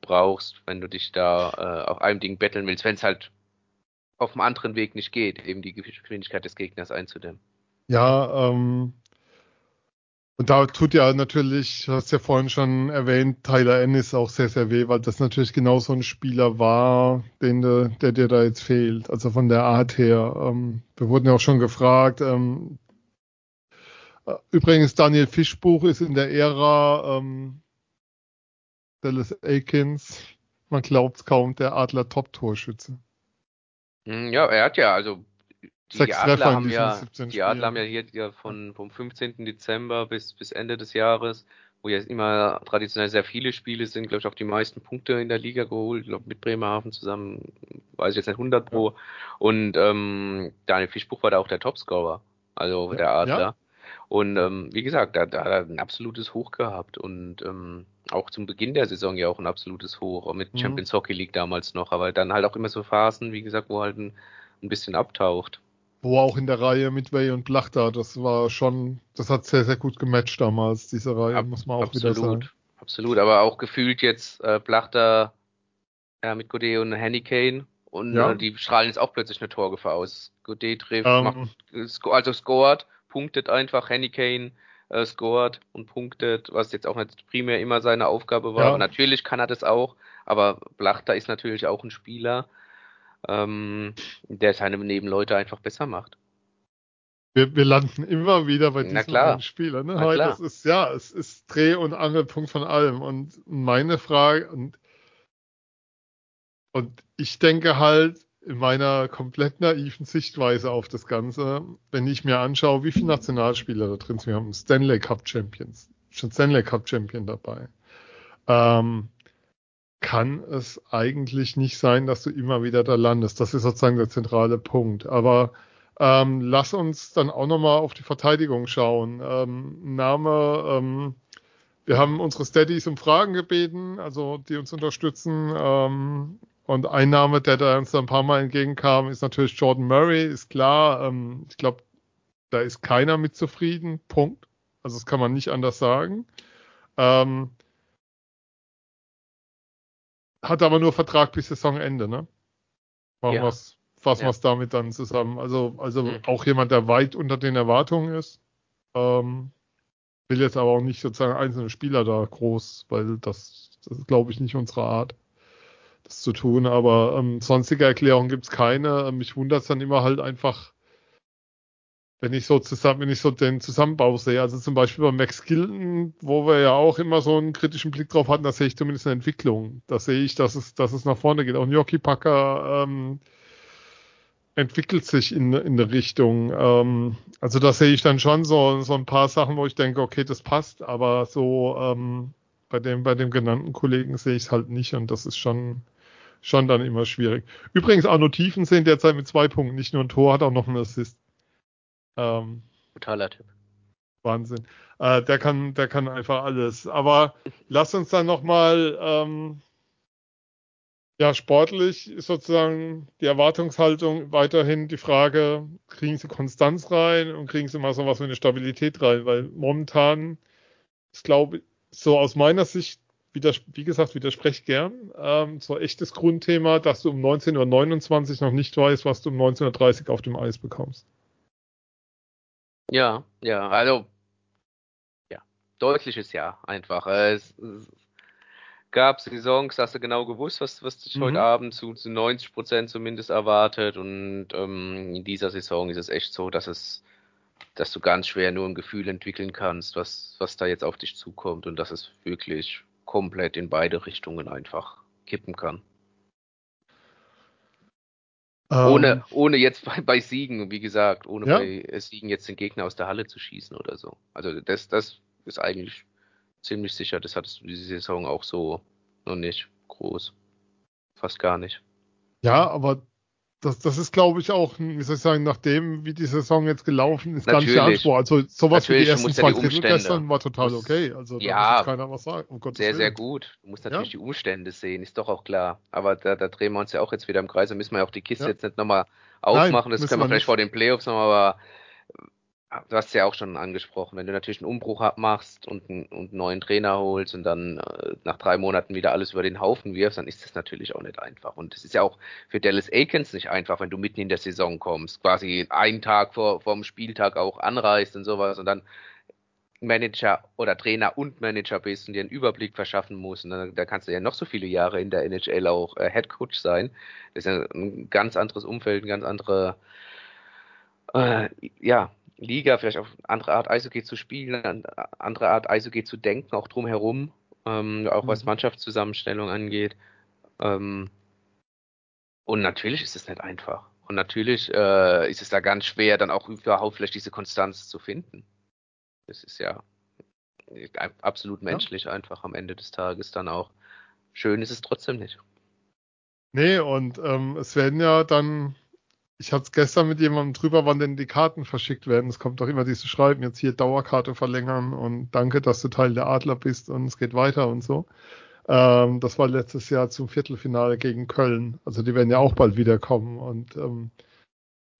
Speaker 3: brauchst, wenn du dich da äh, auf einem Ding betteln willst, wenn es halt auf einem anderen Weg nicht geht, eben die Geschwindigkeit des Gegners einzudämmen.
Speaker 2: Ja, ähm, und da tut ja natürlich, du hast ja vorhin schon erwähnt, Tyler Ennis auch sehr, sehr weh, weil das natürlich genau so ein Spieler war, den, der dir da jetzt fehlt. Also von der Art her. Ähm, wir wurden ja auch schon gefragt. Ähm, äh, übrigens, Daniel Fischbuch ist in der Ära ähm, Dallas Aikens, man glaubt kaum, der Adler Top-Torschütze.
Speaker 3: Hm, ja, er hat ja, also die Adler haben ja, die Adler haben ja hier ja von, vom 15. Dezember bis, bis Ende des Jahres, wo ja immer traditionell sehr viele Spiele sind, glaube ich, auch die meisten Punkte in der Liga geholt, glaube mit Bremerhaven zusammen, weiß ich jetzt nicht 100 pro. Ja. Und ähm, Daniel Fischbuch war da auch der Topscorer, also ja, der Adler. Ja. Und ähm, wie gesagt, da, da hat er ein absolutes Hoch gehabt und ähm, auch zum Beginn der Saison ja auch ein absolutes Hoch, mit mhm. Champions Hockey League damals noch, aber dann halt auch immer so Phasen, wie gesagt, wo halt ein, ein bisschen abtaucht
Speaker 2: wo auch in der Reihe mit Way und Blachta, das war schon, das hat sehr, sehr gut gematcht damals, diese Reihe, Ab, muss man auch absolut, wieder sagen.
Speaker 3: Absolut, aber auch gefühlt jetzt äh, Blachter ja, mit Godet und Henny Kane und ja. äh, die strahlen jetzt auch plötzlich eine Torgefahr aus. Godet trifft, ähm, macht, also scored, punktet einfach, Henny Kane äh, scored und punktet, was jetzt auch nicht primär immer seine Aufgabe war. Ja. natürlich kann er das auch, aber Blachter ist natürlich auch ein Spieler, ähm, der seine Nebenleute einfach besser macht.
Speaker 2: Wir, wir landen immer wieder bei diesen einen Spieler. Ne? Heute, das ist ja, es ist Dreh- und Angelpunkt von allem. Und meine Frage und und ich denke halt in meiner komplett naiven Sichtweise auf das Ganze, wenn ich mir anschaue, wie viele Nationalspieler da drin sind. Wir haben Stanley Cup Champions, schon Stanley Cup Champion dabei. Ähm, kann es eigentlich nicht sein, dass du immer wieder da landest. Das ist sozusagen der zentrale Punkt. Aber ähm, lass uns dann auch nochmal auf die Verteidigung schauen. Ähm, Name, ähm, wir haben unsere Steadies um Fragen gebeten, also die uns unterstützen. Ähm, und ein Name, der da uns ein paar Mal entgegenkam, ist natürlich Jordan Murray, ist klar. Ähm, ich glaube, da ist keiner mit zufrieden. Punkt. Also das kann man nicht anders sagen. Ähm, hat aber nur Vertrag bis Saisonende, ne? Machen ja. wir's, fassen ja. wir es damit dann zusammen. Also, also mhm. auch jemand, der weit unter den Erwartungen ist. Ähm, will jetzt aber auch nicht sozusagen einzelne Spieler da groß, weil das, das ist, glaube ich, nicht unsere Art, das zu tun. Aber ähm, sonstige Erklärungen gibt's keine. Mich wundert es dann immer halt einfach, wenn ich so zusammen, wenn ich so den Zusammenbau sehe. Also zum Beispiel bei Max Gilden, wo wir ja auch immer so einen kritischen Blick drauf hatten, da sehe ich zumindest eine Entwicklung. Da sehe ich, dass es, dass es nach vorne geht. Auch Gnocchi Packer ähm, entwickelt sich in, in eine Richtung. Ähm, also da sehe ich dann schon so, so ein paar Sachen, wo ich denke, okay, das passt, aber so ähm, bei dem, bei dem genannten Kollegen sehe ich es halt nicht und das ist schon, schon dann immer schwierig. Übrigens, Arno Tiefen sehen derzeit mit zwei Punkten, nicht nur ein Tor, hat auch noch einen Assist.
Speaker 3: Ähm, Totaler Tipp.
Speaker 2: Wahnsinn. Äh, der kann, der kann einfach alles. Aber lass uns dann nochmal, ähm, ja, sportlich ist sozusagen die Erwartungshaltung weiterhin die Frage, kriegen sie Konstanz rein und kriegen sie mal so was wie eine Stabilität rein? Weil momentan, ich glaube, so aus meiner Sicht, wie gesagt, widerspreche gern, ähm, so echtes Grundthema, dass du um 19.29 Uhr noch nicht weißt, was du um 19.30 Uhr auf dem Eis bekommst.
Speaker 3: Ja, ja, also ja, deutliches Ja einfach. Es, es gab Saisons, hast du genau gewusst, was, was dich mhm. heute Abend zu, zu 90 Prozent zumindest erwartet und ähm, in dieser Saison ist es echt so, dass es dass du ganz schwer nur ein Gefühl entwickeln kannst, was, was da jetzt auf dich zukommt und dass es wirklich komplett in beide Richtungen einfach kippen kann. Ohne, ähm, ohne jetzt bei, bei, Siegen, wie gesagt, ohne ja. bei Siegen jetzt den Gegner aus der Halle zu schießen oder so. Also das, das ist eigentlich ziemlich sicher. Das hattest du diese Saison auch so noch nicht groß. Fast gar nicht.
Speaker 2: Ja, aber das, das ist, glaube ich, auch, wie soll ich sagen, nachdem, wie die Saison jetzt gelaufen ist, Natürlich. ganz der Anspruch. Also sowas wie die ersten zwei Drittel gestern war total okay. Also da
Speaker 3: ja, muss keiner was sagen. Um sehr, Willen. sehr gut. Du musst natürlich ja. die Umstände sehen, ist doch auch klar. Aber da, da drehen wir uns ja auch jetzt wieder im Kreis. Da müssen wir ja auch die Kiste ja. jetzt nicht nochmal aufmachen. Nein, das können wir vielleicht nicht. vor den Playoffs nochmal, aber du hast ja auch schon angesprochen, wenn du natürlich einen Umbruch machst und einen, und einen neuen Trainer holst und dann äh, nach drei Monaten wieder alles über den Haufen wirfst, dann ist das natürlich auch nicht einfach. Und es ist ja auch für Dallas Aikens nicht einfach, wenn du mitten in der Saison kommst, quasi einen Tag vor vom Spieltag auch anreist und sowas und dann Manager oder Trainer und Manager bist und dir einen Überblick verschaffen musst. Und dann, da kannst du ja noch so viele Jahre in der NHL auch äh, Head Coach sein. Das ist ja ein ganz anderes Umfeld, ein ganz andere äh, ja, Liga, vielleicht auf andere Art Eishockey zu spielen, andere Art Eishockey zu denken, auch drumherum, ähm, auch was mhm. Mannschaftszusammenstellung angeht. Ähm, und natürlich ist es nicht einfach. Und natürlich äh, ist es da ganz schwer, dann auch überhaupt vielleicht diese Konstanz zu finden. Das ist ja absolut menschlich ja. einfach am Ende des Tages dann auch. Schön ist es trotzdem nicht.
Speaker 2: Nee, und ähm, es werden ja dann ich hatte es gestern mit jemandem drüber, wann denn die Karten verschickt werden. Es kommt doch immer diese Schreiben, jetzt hier Dauerkarte verlängern und danke, dass du Teil der Adler bist und es geht weiter und so. Ähm, das war letztes Jahr zum Viertelfinale gegen Köln. Also die werden ja auch bald wiederkommen und, ähm,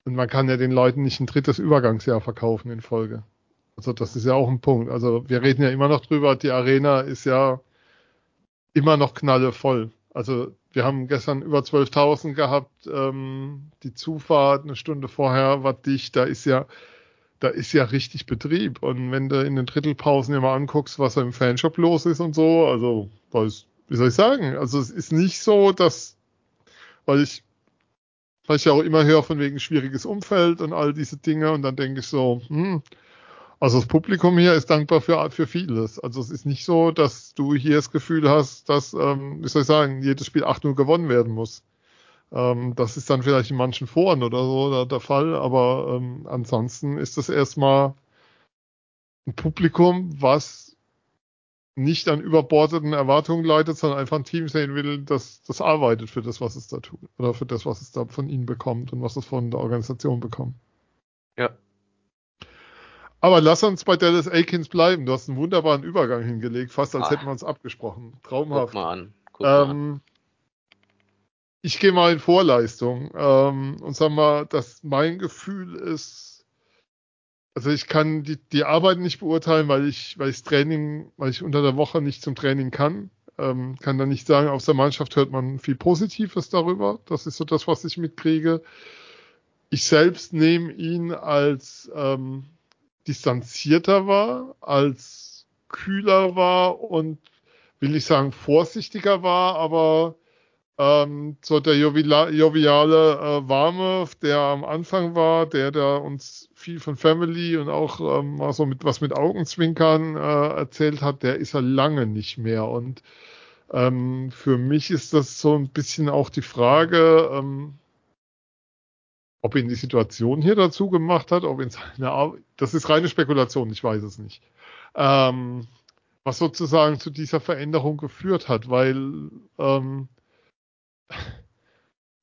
Speaker 2: und man kann ja den Leuten nicht ein drittes Übergangsjahr verkaufen in Folge. Also das ist ja auch ein Punkt. Also wir reden ja immer noch drüber, die Arena ist ja immer noch knalle voll. Also wir haben gestern über 12.000 gehabt. Ähm, die Zufahrt eine Stunde vorher war dicht. Da ist ja, da ist ja richtig Betrieb. Und wenn du in den Drittelpausen immer anguckst, was im Fanshop los ist und so, also, was, wie soll ich sagen? Also es ist nicht so, dass, weil ich, weil ich ja auch immer höre von wegen schwieriges Umfeld und all diese Dinge und dann denke ich so, hm, also das Publikum hier ist dankbar für, für vieles. Also es ist nicht so, dass du hier das Gefühl hast, dass, ähm, wie soll ich sagen, jedes Spiel 8-0 gewonnen werden muss. Ähm, das ist dann vielleicht in manchen Foren oder so der, der Fall, aber ähm, ansonsten ist das erstmal ein Publikum, was nicht an überbordeten Erwartungen leitet, sondern einfach ein Team sehen will, das, das arbeitet für das, was es da tut. Oder für das, was es da von ihnen bekommt und was es von der Organisation bekommt.
Speaker 3: Ja,
Speaker 2: aber lass uns bei Dallas Aikens bleiben. Du hast einen wunderbaren Übergang hingelegt, fast als ah. hätten wir uns abgesprochen. Traumhaft.
Speaker 3: Guck mal an.
Speaker 2: Guck ähm, mal an. Ich gehe mal in Vorleistung ähm, und sag mal, dass mein Gefühl ist, also ich kann die, die Arbeit nicht beurteilen, weil ich, weil ich Training, weil ich unter der Woche nicht zum Training kann. Ähm, kann da nicht sagen, aus der Mannschaft hört man viel Positives darüber. Das ist so das, was ich mitkriege. Ich selbst nehme ihn als ähm, distanzierter war, als kühler war und will ich sagen vorsichtiger war, aber ähm, so der joviale äh, Warme, der am Anfang war, der da uns viel von Family und auch ähm, mal so mit was mit Augenzwinkern äh, erzählt hat, der ist er lange nicht mehr. Und ähm, für mich ist das so ein bisschen auch die Frage, ähm, ob ihn die Situation hier dazu gemacht hat, ob ihn seine Arbeit, das ist reine Spekulation, ich weiß es nicht. Ähm, was sozusagen zu dieser Veränderung geführt hat, weil ähm,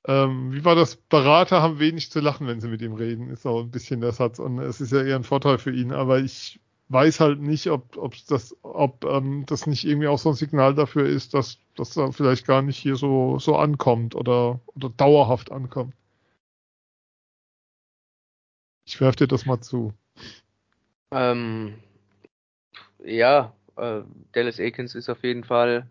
Speaker 2: ähm, wie war das? Berater haben wenig zu lachen, wenn sie mit ihm reden, ist auch ein bisschen der Satz und es ist ja eher ein Vorteil für ihn, aber ich weiß halt nicht, ob, ob das, ob ähm, das nicht irgendwie auch so ein Signal dafür ist, dass das da vielleicht gar nicht hier so so ankommt oder oder dauerhaft ankommt. Ich werfe dir das mal zu.
Speaker 3: Ähm, ja, äh, Dallas Aikens ist auf jeden Fall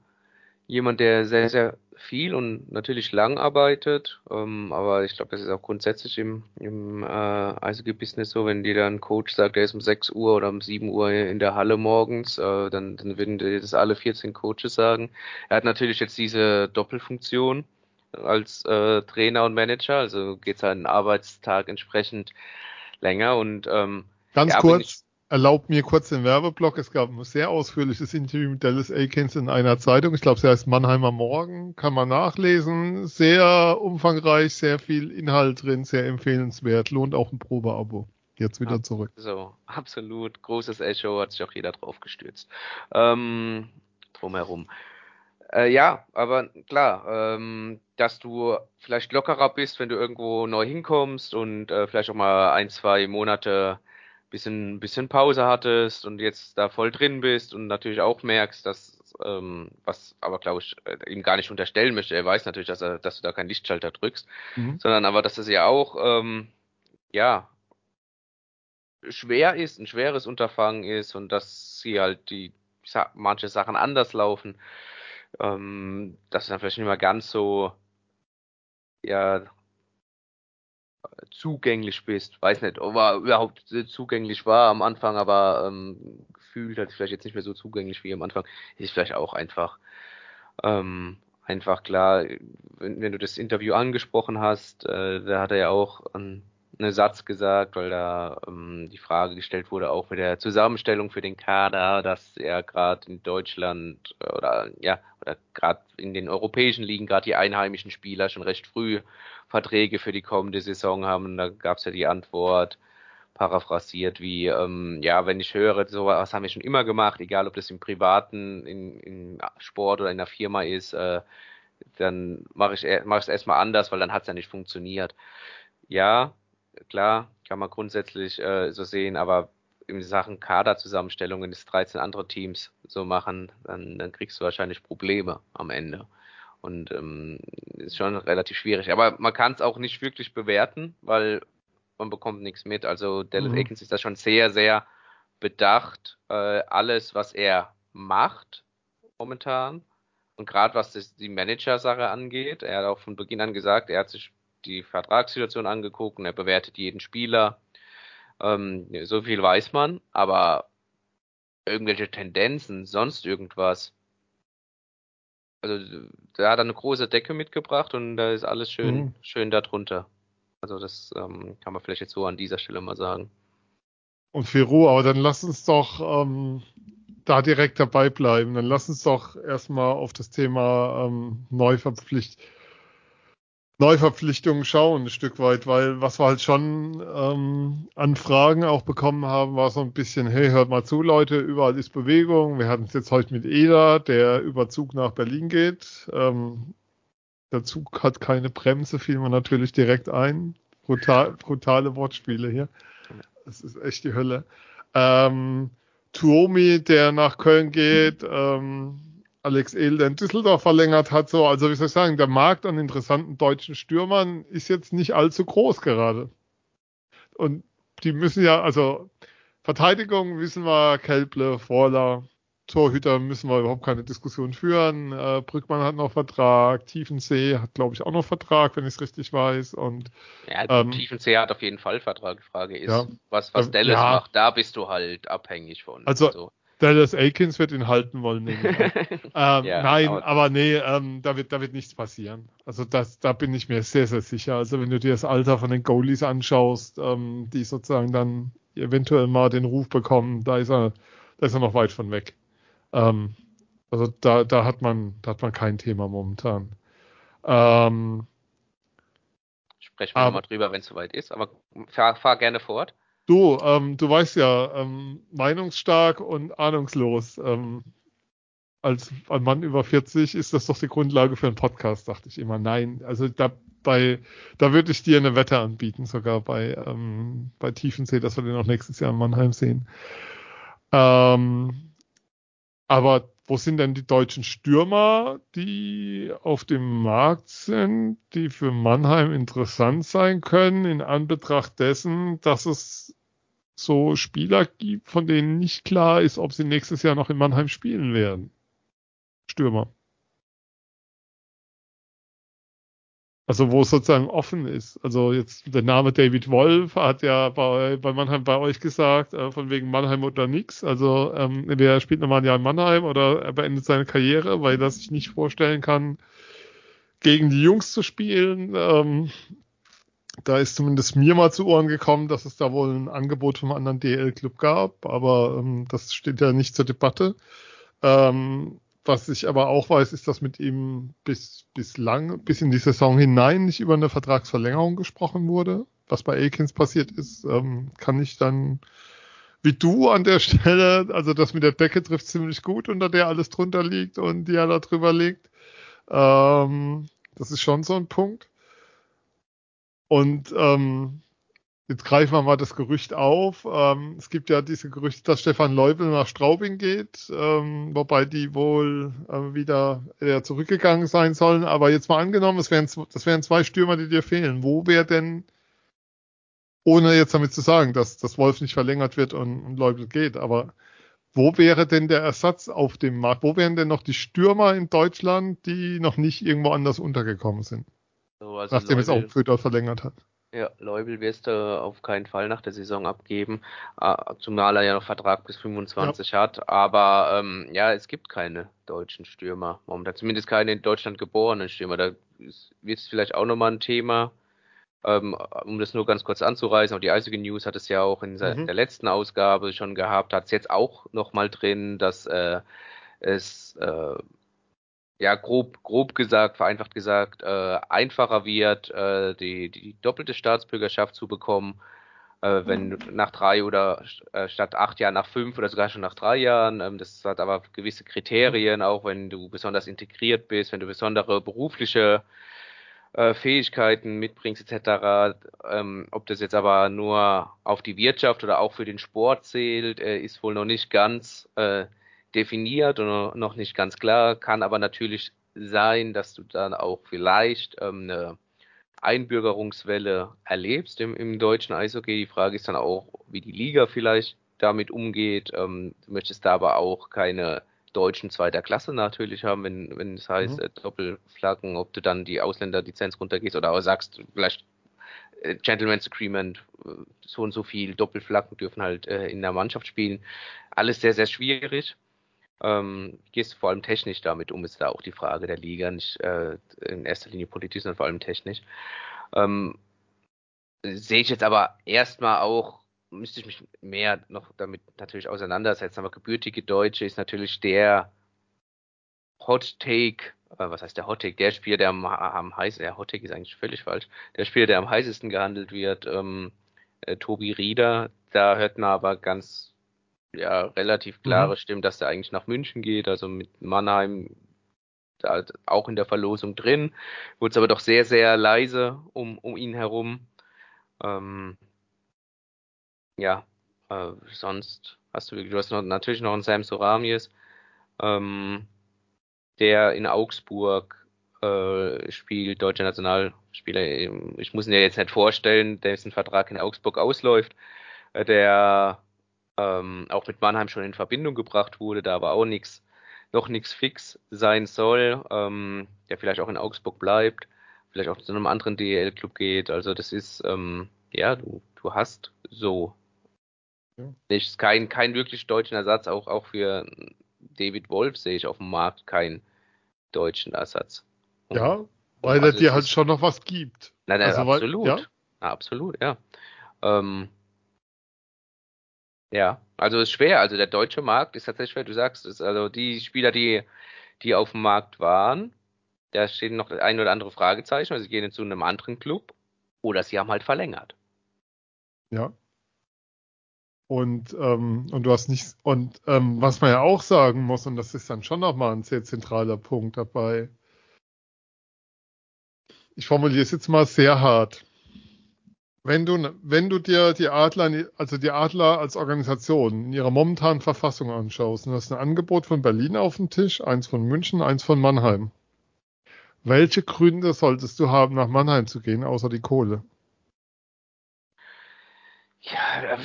Speaker 3: jemand, der sehr, sehr viel und natürlich lang arbeitet. Ähm, aber ich glaube, das ist auch grundsätzlich im, im äh, Eishockey-Business so, wenn dir dann ein Coach sagt, er ist um 6 Uhr oder um 7 Uhr in der Halle morgens, äh, dann, dann würden dir das alle 14 Coaches sagen. Er hat natürlich jetzt diese Doppelfunktion als äh, Trainer und Manager, also geht seinen Arbeitstag entsprechend länger und ähm,
Speaker 2: ganz ja, kurz. Erlaubt mir kurz den Werbeblock. Es gab ein sehr ausführliches Interview mit Dallas Aikens in einer Zeitung. Ich glaube, sie heißt Mannheimer Morgen. Kann man nachlesen. Sehr umfangreich, sehr viel Inhalt drin, sehr empfehlenswert. Lohnt auch ein Probeabo. Jetzt wieder zurück.
Speaker 3: So, absolut. Großes Echo, hat sich auch jeder drauf gestürzt. Ähm, drumherum. Äh, ja, aber klar, ähm, dass du vielleicht lockerer bist, wenn du irgendwo neu hinkommst und äh, vielleicht auch mal ein, zwei Monate bisschen, bisschen Pause hattest und jetzt da voll drin bist und natürlich auch merkst, dass, ähm, was aber glaube ich äh, ihm gar nicht unterstellen möchte. Er weiß natürlich, dass er, dass du da keinen Lichtschalter drückst, mhm. sondern aber, dass es ja auch, ähm, ja, schwer ist, ein schweres Unterfangen ist und dass sie halt die manche Sachen anders laufen, ähm, dass du dann vielleicht nicht mehr ganz so ja zugänglich bist. Weiß nicht, ob er überhaupt zugänglich war am Anfang, aber ähm, gefühlt hat vielleicht jetzt nicht mehr so zugänglich wie am Anfang. Ist vielleicht auch einfach ähm, einfach klar, wenn, wenn, du das Interview angesprochen hast, äh, da hat er ja auch einen, einen Satz gesagt, weil da ähm, die Frage gestellt wurde, auch mit der Zusammenstellung für den Kader, dass er gerade in Deutschland oder ja, oder gerade in den europäischen Ligen gerade die einheimischen Spieler schon recht früh Verträge für die kommende Saison haben. Da gab es ja die Antwort, paraphrasiert wie, ähm, ja, wenn ich höre, so was haben wir schon immer gemacht, egal ob das im Privaten, in, in Sport oder in der Firma ist, äh, dann mache ich es mach erstmal anders, weil dann hat es ja nicht funktioniert. Ja, klar, kann man grundsätzlich äh, so sehen, aber in Sachen Kaderzusammenstellungen des 13 andere Teams so machen, dann, dann kriegst du wahrscheinlich Probleme am Ende. Und ähm, ist schon relativ schwierig. Aber man kann es auch nicht wirklich bewerten, weil man bekommt nichts mit. Also Dallas mhm. Aikens ist da schon sehr, sehr bedacht, äh, alles, was er macht momentan. Und gerade was das, die Manager-Sache angeht, er hat auch von Beginn an gesagt, er hat sich die Vertragssituation angeguckt und er bewertet jeden Spieler. Ähm, so viel weiß man, aber irgendwelche Tendenzen, sonst irgendwas. Also da hat er eine große Decke mitgebracht und da ist alles schön, mhm. schön darunter. Also das ähm, kann man vielleicht jetzt so an dieser Stelle mal sagen.
Speaker 2: Und Ruhe, aber dann lass uns doch ähm, da direkt dabei bleiben. Dann lass uns doch erstmal auf das Thema ähm, Neuverpflicht Neuverpflichtungen schauen, ein Stück weit, weil was wir halt schon ähm, an Fragen auch bekommen haben, war so ein bisschen, hey, hört mal zu, Leute, überall ist Bewegung. Wir hatten es jetzt heute mit Eda, der über Zug nach Berlin geht. Ähm, der Zug hat keine Bremse, fiel mir natürlich direkt ein. Brutal, brutale Wortspiele hier. Das ist echt die Hölle. Ähm, Tuomi, der nach Köln geht, ähm, Alex Ehl, der in Düsseldorf verlängert hat, so, also wie soll ich sagen, der Markt an interessanten deutschen Stürmern ist jetzt nicht allzu groß gerade. Und die müssen ja, also Verteidigung wissen wir, Kelble, Vorler, Torhüter müssen wir überhaupt keine Diskussion führen. Äh, Brückmann hat noch Vertrag, Tiefensee hat, glaube ich, auch noch Vertrag, wenn ich es richtig weiß. Und
Speaker 3: ja, ähm, Tiefensee hat auf jeden Fall Vertrag. Die Frage ist, ja, was, was äh, Dallas ja, macht, da bist du halt abhängig von.
Speaker 2: Also, also. Dallas Aikens wird ihn halten wollen, ähm, ja, Nein, aber, aber nee, ähm, da, wird, da wird nichts passieren. Also das, da bin ich mir sehr, sehr sicher. Also wenn du dir das Alter von den Goalies anschaust, ähm, die sozusagen dann eventuell mal den Ruf bekommen, da ist er, da ist er noch weit von weg. Ähm, also da, da hat man, da hat man kein Thema momentan. Ähm,
Speaker 3: Sprechen wir mal drüber, wenn es soweit ist, aber fahr, fahr gerne fort.
Speaker 2: Du, ähm, du weißt ja, ähm, meinungsstark und ahnungslos. Ähm, als ein Mann über 40 ist das doch die Grundlage für einen Podcast, dachte ich immer. Nein, also da bei, da würde ich dir eine Wette anbieten, sogar bei, ähm, bei Tiefensee, dass wir den auch nächstes Jahr in Mannheim sehen. Ähm, aber wo sind denn die deutschen Stürmer, die auf dem Markt sind, die für Mannheim interessant sein können, in Anbetracht dessen, dass es so Spieler gibt, von denen nicht klar ist, ob sie nächstes Jahr noch in Mannheim spielen werden? Stürmer. Also wo es sozusagen offen ist. Also jetzt der Name David Wolf hat ja bei, bei Mannheim bei euch gesagt, äh, von wegen Mannheim oder nix. Also ähm, wer spielt nochmal ein Jahr in Mannheim oder er beendet seine Karriere, weil er sich nicht vorstellen kann, gegen die Jungs zu spielen. Ähm, da ist zumindest mir mal zu Ohren gekommen, dass es da wohl ein Angebot vom anderen DL-Club gab, aber ähm, das steht ja nicht zur Debatte. Ähm, was ich aber auch weiß, ist, dass mit ihm bis bislang, bis in die Saison hinein nicht über eine Vertragsverlängerung gesprochen wurde. Was bei Akins passiert ist, ähm, kann ich dann wie du an der Stelle, also das mit der Decke trifft ziemlich gut, unter der alles drunter liegt und die er da drüber liegt. Ähm, das ist schon so ein Punkt. Und ähm, Jetzt greifen wir mal das Gerücht auf. Ähm, es gibt ja diese Gerüchte, dass Stefan Leubel nach Straubing geht, ähm, wobei die wohl äh, wieder eher zurückgegangen sein sollen. Aber jetzt mal angenommen, das wären, das wären zwei Stürmer, die dir fehlen. Wo wäre denn ohne jetzt damit zu sagen, dass das Wolf nicht verlängert wird und, und Leubel geht, aber wo wäre denn der Ersatz auf dem Markt? Wo wären denn noch die Stürmer in Deutschland, die noch nicht irgendwo anders untergekommen sind? So, also nachdem Leubel, es auch Föder verlängert hat.
Speaker 3: Ja, Leubel wirst du auf keinen Fall nach der Saison abgeben, zumal er ja noch Vertrag bis 25 ja. hat. Aber ähm, ja, es gibt keine deutschen Stürmer. Momentan zumindest keine in Deutschland geborenen Stürmer. Da wird es vielleicht auch nochmal ein Thema. Ähm, um das nur ganz kurz anzureißen, auch die Eisige News hat es ja auch in mhm. der letzten Ausgabe schon gehabt, hat es jetzt auch nochmal drin, dass äh, es äh, ja grob, grob gesagt, vereinfacht gesagt, äh, einfacher wird, äh, die, die doppelte Staatsbürgerschaft zu bekommen, äh, wenn mhm. nach drei oder äh, statt acht Jahren nach fünf oder sogar schon nach drei Jahren. Ähm, das hat aber gewisse Kriterien, auch wenn du besonders integriert bist, wenn du besondere berufliche äh, Fähigkeiten mitbringst etc. Ähm, ob das jetzt aber nur auf die Wirtschaft oder auch für den Sport zählt, äh, ist wohl noch nicht ganz definiert und noch nicht ganz klar. Kann aber natürlich sein, dass du dann auch vielleicht ähm, eine Einbürgerungswelle erlebst im, im deutschen Eishockey. Die Frage ist dann auch, wie die Liga vielleicht damit umgeht. Ähm, du möchtest da aber auch keine Deutschen zweiter Klasse natürlich haben, wenn, wenn es heißt mhm. äh, Doppelflaggen, ob du dann die Ausländerlizenz runtergehst oder sagst, vielleicht äh, Gentleman's Agreement, äh, so und so viel Doppelflaggen dürfen halt äh, in der Mannschaft spielen. Alles sehr, sehr schwierig. Ähm, gehst du vor allem technisch damit um, ist da auch die Frage der Liga, nicht äh, in erster Linie politisch, sondern vor allem technisch. Ähm, sehe ich jetzt aber erstmal auch müsste ich mich mehr noch damit natürlich auseinandersetzen. Aber gebürtige Deutsche ist natürlich der Hot Take, äh, was heißt der Hot Take? Der Spieler, der am, am heißesten, der Hot Take ist eigentlich völlig falsch, der Spieler, der am heißesten gehandelt wird, ähm, äh, Tobi Rieder. Da hört man aber ganz ja, relativ klare mhm. Stimmen, dass der eigentlich nach München geht, also mit Mannheim da auch in der Verlosung drin. Wurde es aber doch sehr, sehr leise um, um ihn herum. Ähm, ja, äh, sonst hast du, du hast noch, natürlich noch einen Sam Soramies, ähm, der in Augsburg äh, spielt, deutscher Nationalspieler. Ich muss ihn ja jetzt nicht vorstellen, dessen Vertrag in Augsburg ausläuft, äh, der ähm, auch mit Mannheim schon in Verbindung gebracht wurde, da aber auch nichts noch nichts fix sein soll, ähm, der vielleicht auch in Augsburg bleibt, vielleicht auch zu einem anderen DL-Club geht. Also das ist, ähm, ja, du, du hast so ja. Nicht, kein, kein wirklich deutschen Ersatz, auch, auch für David Wolf sehe ich auf dem Markt keinen deutschen Ersatz.
Speaker 2: Ja, weil also er dir halt schon noch was gibt.
Speaker 3: Nein, nein, also, absolut. Weil, ja? Na, absolut, ja. Ähm, ja, also ist schwer. Also der deutsche Markt ist tatsächlich schwer. Du sagst es. Also die Spieler, die, die auf dem Markt waren, da stehen noch ein oder andere Fragezeichen. Also sie gehen zu einem anderen Club oder sie haben halt verlängert.
Speaker 2: Ja, und, ähm, und du hast nicht, und ähm, was man ja auch sagen muss, und das ist dann schon nochmal ein sehr zentraler Punkt dabei. Ich formuliere es jetzt mal sehr hart. Wenn du, wenn du dir die Adler, also die Adler als Organisation in ihrer momentanen Verfassung anschaust, und hast ein Angebot von Berlin auf dem Tisch, eins von München, eins von Mannheim. Welche Gründe solltest du haben, nach Mannheim zu gehen, außer die Kohle?
Speaker 3: Ja,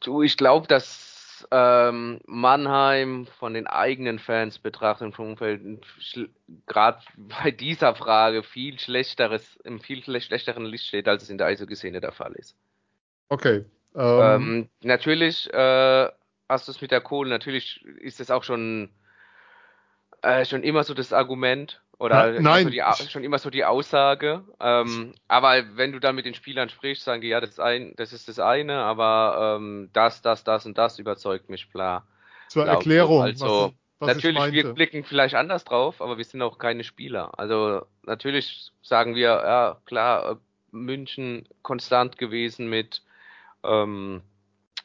Speaker 3: Du, ich glaube, dass ähm, Mannheim von den eigenen Fans betrachtet vom Umfeld gerade bei dieser Frage viel schlechteres, im viel schlechteren Licht steht, als es in der Eishockey-Szene der Fall ist.
Speaker 2: Okay.
Speaker 3: Ähm, ähm, natürlich äh, hast du es mit der Kohle, natürlich ist es auch schon, äh, schon immer so das Argument, oder
Speaker 2: Na, nein.
Speaker 3: So die, schon immer so die Aussage. Ähm, aber wenn du dann mit den Spielern sprichst, sagen die, ja, das ist, ein, das, ist das eine, aber ähm, das, das, das und das überzeugt mich klar.
Speaker 2: Zur Erklärung.
Speaker 3: Also, was, was natürlich, wir blicken vielleicht anders drauf, aber wir sind auch keine Spieler. Also natürlich sagen wir, ja, klar, äh, München konstant gewesen mit ähm,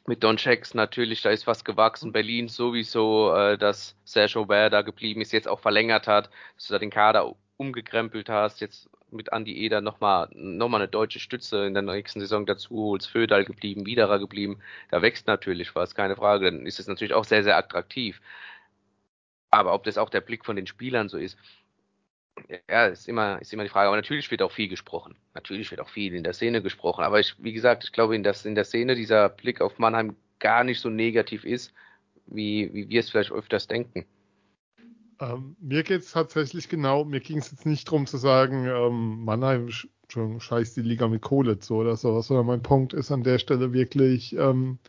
Speaker 3: mit Don Checks natürlich, da ist was gewachsen. Berlin sowieso, äh, dass Serge Aubert da geblieben ist, jetzt auch verlängert hat, dass du da den Kader umgekrempelt hast, jetzt mit Andy Eder nochmal noch mal eine deutsche Stütze in der nächsten Saison dazu holst, Födal geblieben, Widerer geblieben, da wächst natürlich was, keine Frage, dann ist es natürlich auch sehr, sehr attraktiv. Aber ob das auch der Blick von den Spielern so ist, Ja, ist immer, ist immer die Frage. Aber natürlich wird auch viel gesprochen. Natürlich wird auch viel in der Szene gesprochen. Aber ich, wie gesagt, ich glaube, dass in der Szene dieser Blick auf Mannheim gar nicht so negativ ist, wie, wie wir es vielleicht öfters denken.
Speaker 2: Ähm, mir geht es tatsächlich genau, mir ging es jetzt nicht darum zu sagen, ähm, Mannheim scheißt die Liga mit Kohle zu oder sowas, sondern mein Punkt ist an der Stelle wirklich, ähm,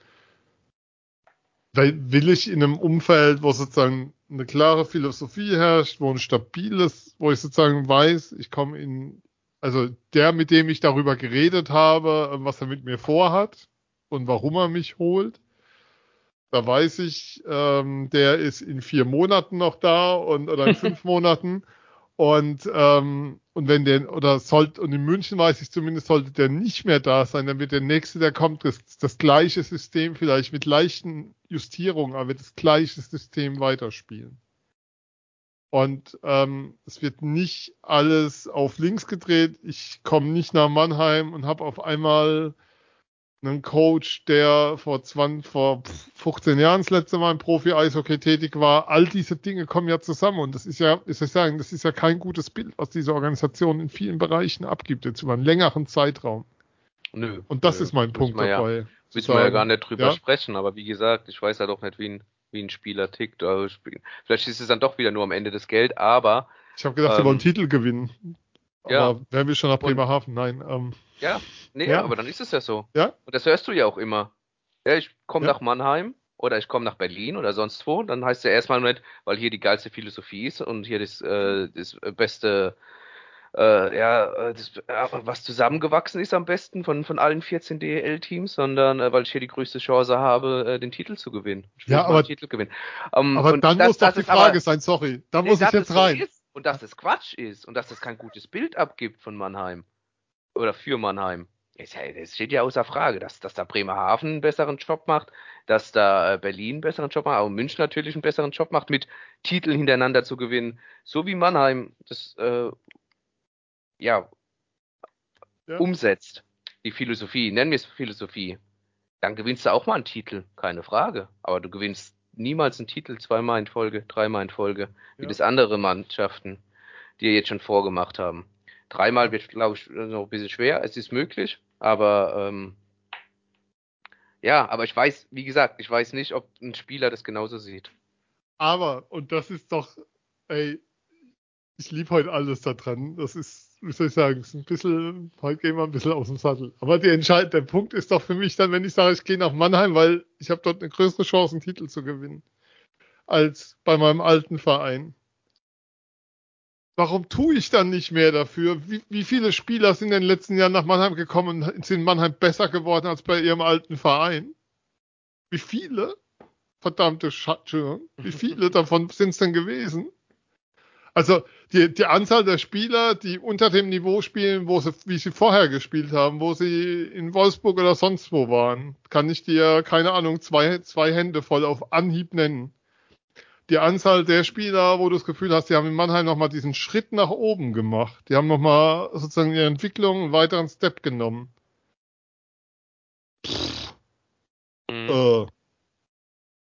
Speaker 2: will ich in einem Umfeld, wo sozusagen eine klare Philosophie herrscht, wo ein stabiles, wo ich sozusagen weiß, ich komme in, also der, mit dem ich darüber geredet habe, was er mit mir vorhat und warum er mich holt, da weiß ich, ähm, der ist in vier Monaten noch da und oder in fünf Monaten. Und, ähm, und wenn der, oder sollte, und in München weiß ich zumindest, sollte der nicht mehr da sein, dann wird der nächste, der kommt, das, das gleiche System vielleicht mit leichten Justierungen, aber das gleiche System weiterspielen. Und ähm, es wird nicht alles auf links gedreht. Ich komme nicht nach Mannheim und habe auf einmal einen Coach, der vor 20, vor 15 Jahren das letzte Mal im Profi-Eishockey tätig war. All diese Dinge kommen ja zusammen und das ist ja, ist ja sagen, das ist ja kein gutes Bild, was diese Organisation in vielen Bereichen abgibt, jetzt über einen längeren Zeitraum. Nö. Und das nö, ist mein Punkt dabei.
Speaker 3: Ja, müssen wir ja gar nicht drüber ja? sprechen, aber wie gesagt, ich weiß ja doch nicht, wie ein, wie ein Spieler tickt. Also vielleicht ist es dann doch wieder nur am Ende das Geld, aber.
Speaker 2: Ich habe gedacht, ähm, sie wollen Titel gewinnen. Aber ja. wären wir schon nach Bremerhaven? Nein. Ähm,
Speaker 3: ja, nee, ja. aber dann ist es ja so.
Speaker 2: Ja.
Speaker 3: Und das hörst du ja auch immer. Ja, ich komme ja. nach Mannheim oder ich komme nach Berlin oder sonst wo. Dann heißt es ja erstmal nicht, weil hier die geilste Philosophie ist und hier das, äh, das beste, äh, ja, das, äh, was zusammengewachsen ist am besten von, von allen 14 DEL-Teams, sondern äh, weil ich hier die größte Chance habe, äh, den Titel zu gewinnen.
Speaker 2: Ja, aber,
Speaker 3: Titel gewinnen.
Speaker 2: Um, aber dann das, muss doch die Frage aber, sein, sorry. Da nee, muss ich jetzt rein.
Speaker 3: Ist, und dass das Quatsch ist und dass das kein gutes Bild abgibt von Mannheim oder für Mannheim. Es steht ja außer Frage, dass, dass da Bremerhaven einen besseren Job macht, dass da äh, Berlin einen besseren Job macht, aber München natürlich einen besseren Job macht, mit Titeln hintereinander zu gewinnen. So wie Mannheim das äh, ja, ja, umsetzt, die Philosophie, nennen wir es Philosophie, dann gewinnst du auch mal einen Titel, keine Frage. Aber du gewinnst niemals einen Titel zweimal in Folge, dreimal in Folge, wie ja. das andere Mannschaften, die jetzt schon vorgemacht haben. Dreimal wird, glaube ich, noch ein bisschen schwer. Es ist möglich, aber ähm, ja, aber ich weiß, wie gesagt, ich weiß nicht, ob ein Spieler das genauso sieht.
Speaker 2: Aber, und das ist doch, ey, ich liebe heute alles da dran. Das ist, wie soll ich sagen, ist ein bisschen, heute gehen wir ein bisschen aus dem Sattel. Aber die Entscheid der Punkt ist doch für mich dann, wenn ich sage, ich gehe nach Mannheim, weil ich habe dort eine größere Chance, einen Titel zu gewinnen, als bei meinem alten Verein warum tue ich dann nicht mehr dafür? Wie, wie, viele Spieler sind in den letzten Jahren nach Mannheim gekommen und sind in Mannheim besser geworden als bei ihrem alten Verein? Wie viele? Verdammte Schatze. Wie viele davon sind es denn gewesen? Also die, die Anzahl der Spieler, die unter dem Niveau spielen, wo sie, wie sie vorher gespielt haben, wo sie in Wolfsburg oder sonst wo waren, kann ich dir, keine Ahnung, zwei, zwei Hände voll auf Anhieb nennen die Anzahl der Spieler, wo du das Gefühl hast, die haben in Mannheim nochmal diesen Schritt nach oben gemacht. Die haben nochmal sozusagen ihre Entwicklung einen weiteren Step genommen. Mhm. Äh,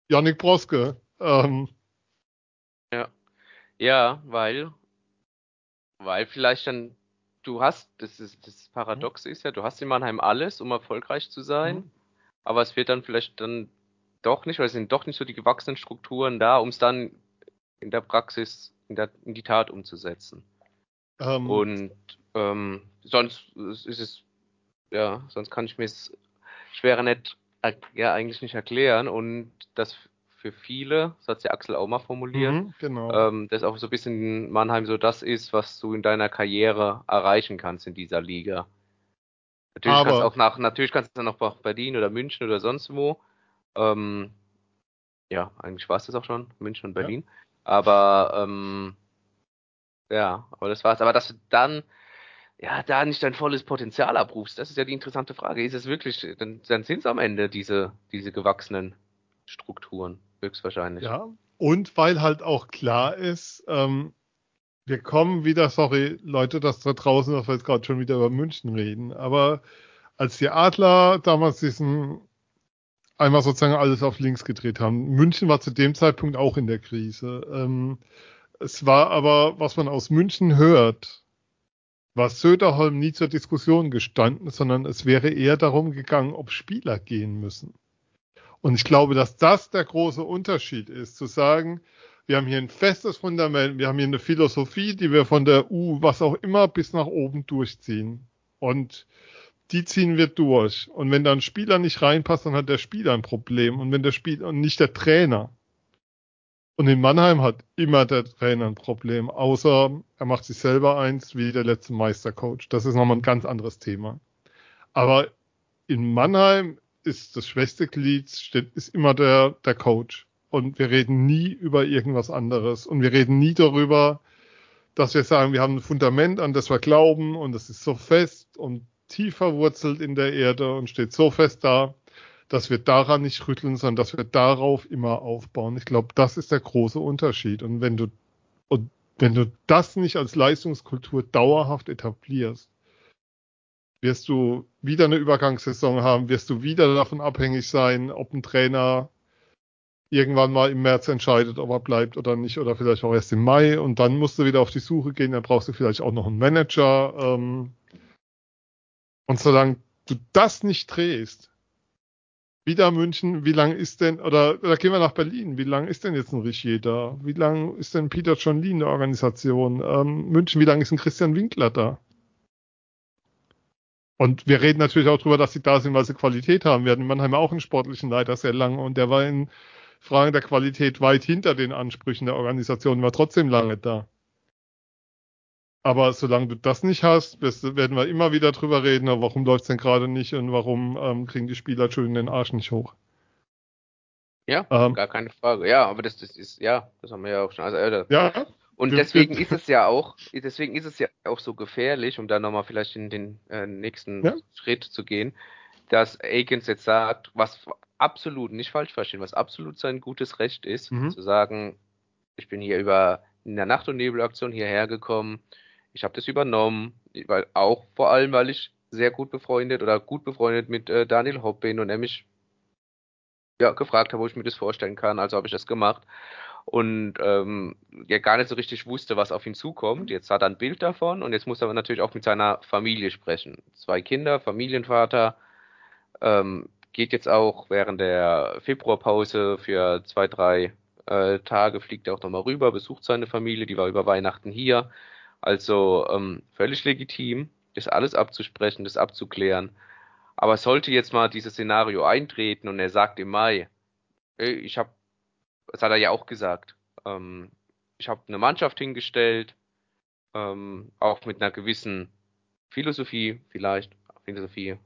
Speaker 2: Janik Broske. Ähm.
Speaker 3: Ja, weil, weil vielleicht dann, du hast, das ist das Paradoxe ist ja, du hast in Mannheim alles, um erfolgreich zu sein, mhm. aber es wird dann vielleicht dann doch nicht, weil es sind doch nicht so die gewachsenen Strukturen da, um es dann in der Praxis, in, der, in die Tat umzusetzen. Um, ähm. und ähm, sonst ist es, ja, sonst kann ich mir es schwerer nicht, ja, eigentlich nicht erklären und das für viele, das hat ja Axel auch mal formuliert, mhm,
Speaker 2: genau.
Speaker 3: ähm, dass auch so ein bisschen in Mannheim so das ist, was du in deiner Karriere erreichen kannst in dieser Liga. Natürlich Aber, kannst du auch nach, natürlich kannst du noch nach Berlin oder München oder sonst wo, ähm, ja, eigentlich war es das auch schon, München und Berlin. Ja. Aber ähm, ja, aber das war's. Aber dass du dann ja da nicht dein volles Potenzial abrufst, das ist ja die interessante Frage. Ist es wirklich, dann, dann sind es am Ende diese, diese gewachsenen Strukturen, höchstwahrscheinlich.
Speaker 2: Ja, und weil halt auch klar ist, ähm, wir kommen wieder, sorry, Leute, dass da draußen, dass wir jetzt gerade schon wieder über München reden, aber als die Adler damals diesen einmal sozusagen alles auf links gedreht haben. München war zu dem Zeitpunkt auch in der Krise. Ähm, Es war aber, was man aus München hört, war Söderholm nie zur Diskussion gestanden, sondern es wäre eher darum gegangen, ob Spieler gehen müssen. Und ich glaube, dass das der große Unterschied ist, zu sagen, wir haben hier ein festes Fundament, wir haben hier eine Philosophie, die wir von der U, was auch immer, bis nach oben durchziehen. Und die ziehen wir durch. Und wenn da ein Spieler nicht reinpasst, dann hat der Spieler ein Problem. Und wenn der Spieler und nicht der Trainer. Und in Mannheim hat immer der Trainer ein Problem, außer er macht sich selber eins wie der letzte Meistercoach. Das ist nochmal ein ganz anderes Thema. Aber in Mannheim ist das schwächste Glied, steht, ist immer der, der Coach. Und wir reden nie über irgendwas anderes. Und wir reden nie darüber, dass wir sagen, wir haben ein Fundament, an das wir glauben und das ist so fest und tief verwurzelt in der Erde und steht so fest da, dass wir daran nicht rütteln, sondern dass wir darauf immer aufbauen. Ich glaube, das ist der große Unterschied. Und wenn du, und wenn du das nicht als Leistungskultur dauerhaft etablierst, wirst du wieder eine Übergangssaison haben, wirst du wieder davon abhängig sein, ob ein Trainer irgendwann mal im März entscheidet, ob er bleibt oder nicht, oder vielleicht auch erst im Mai. Und dann musst du wieder auf die Suche gehen, dann brauchst du vielleicht auch noch einen Manager. Ähm, und solange du das nicht drehst, wieder München, wie lang ist denn, oder, oder gehen wir nach Berlin, wie lang ist denn jetzt ein Richier da? Wie lang ist denn Peter John Lee in der Organisation? Ähm, München, wie lang ist ein Christian Winkler da? Und wir reden natürlich auch darüber, dass sie da sind, weil sie Qualität haben. Wir hatten in Mannheim auch einen sportlichen Leiter sehr lange und der war in Fragen der Qualität weit hinter den Ansprüchen der Organisation, war trotzdem lange da. Aber solange du das nicht hast, werden wir immer wieder drüber reden, warum läuft es denn gerade nicht und warum ähm, kriegen die Spieler schön den Arsch nicht hoch.
Speaker 3: Ja, ähm, gar keine Frage. Ja, aber das, das ist, ja, das haben wir ja auch schon. Also, äh,
Speaker 2: ja.
Speaker 3: Und deswegen ist es ja auch, deswegen ist es ja auch so gefährlich, um da nochmal vielleicht in den äh, nächsten ja. Schritt zu gehen, dass Aikens jetzt sagt, was absolut nicht falsch verstehen, was absolut sein gutes Recht ist, mhm. zu sagen, ich bin hier über in der Nacht- und Nebelaktion hierher gekommen, ich habe das übernommen, weil auch vor allem, weil ich sehr gut befreundet oder gut befreundet mit äh, Daniel Hopp bin und er mich ja, gefragt hat, wo ich mir das vorstellen kann. Also habe ich das gemacht und ähm, ja gar nicht so richtig wusste, was auf ihn zukommt. Jetzt hat er ein Bild davon und jetzt muss er natürlich auch mit seiner Familie sprechen. Zwei Kinder, Familienvater, ähm, geht jetzt auch während der Februarpause für zwei, drei äh, Tage, fliegt er auch nochmal rüber, besucht seine Familie, die war über Weihnachten hier. Also ähm, völlig legitim, das alles abzusprechen, das abzuklären. Aber sollte jetzt mal dieses Szenario eintreten und er sagt im Mai, ich habe, das hat er ja auch gesagt, ähm, ich habe eine Mannschaft hingestellt, ähm, auch mit einer gewissen Philosophie vielleicht, Philosophie,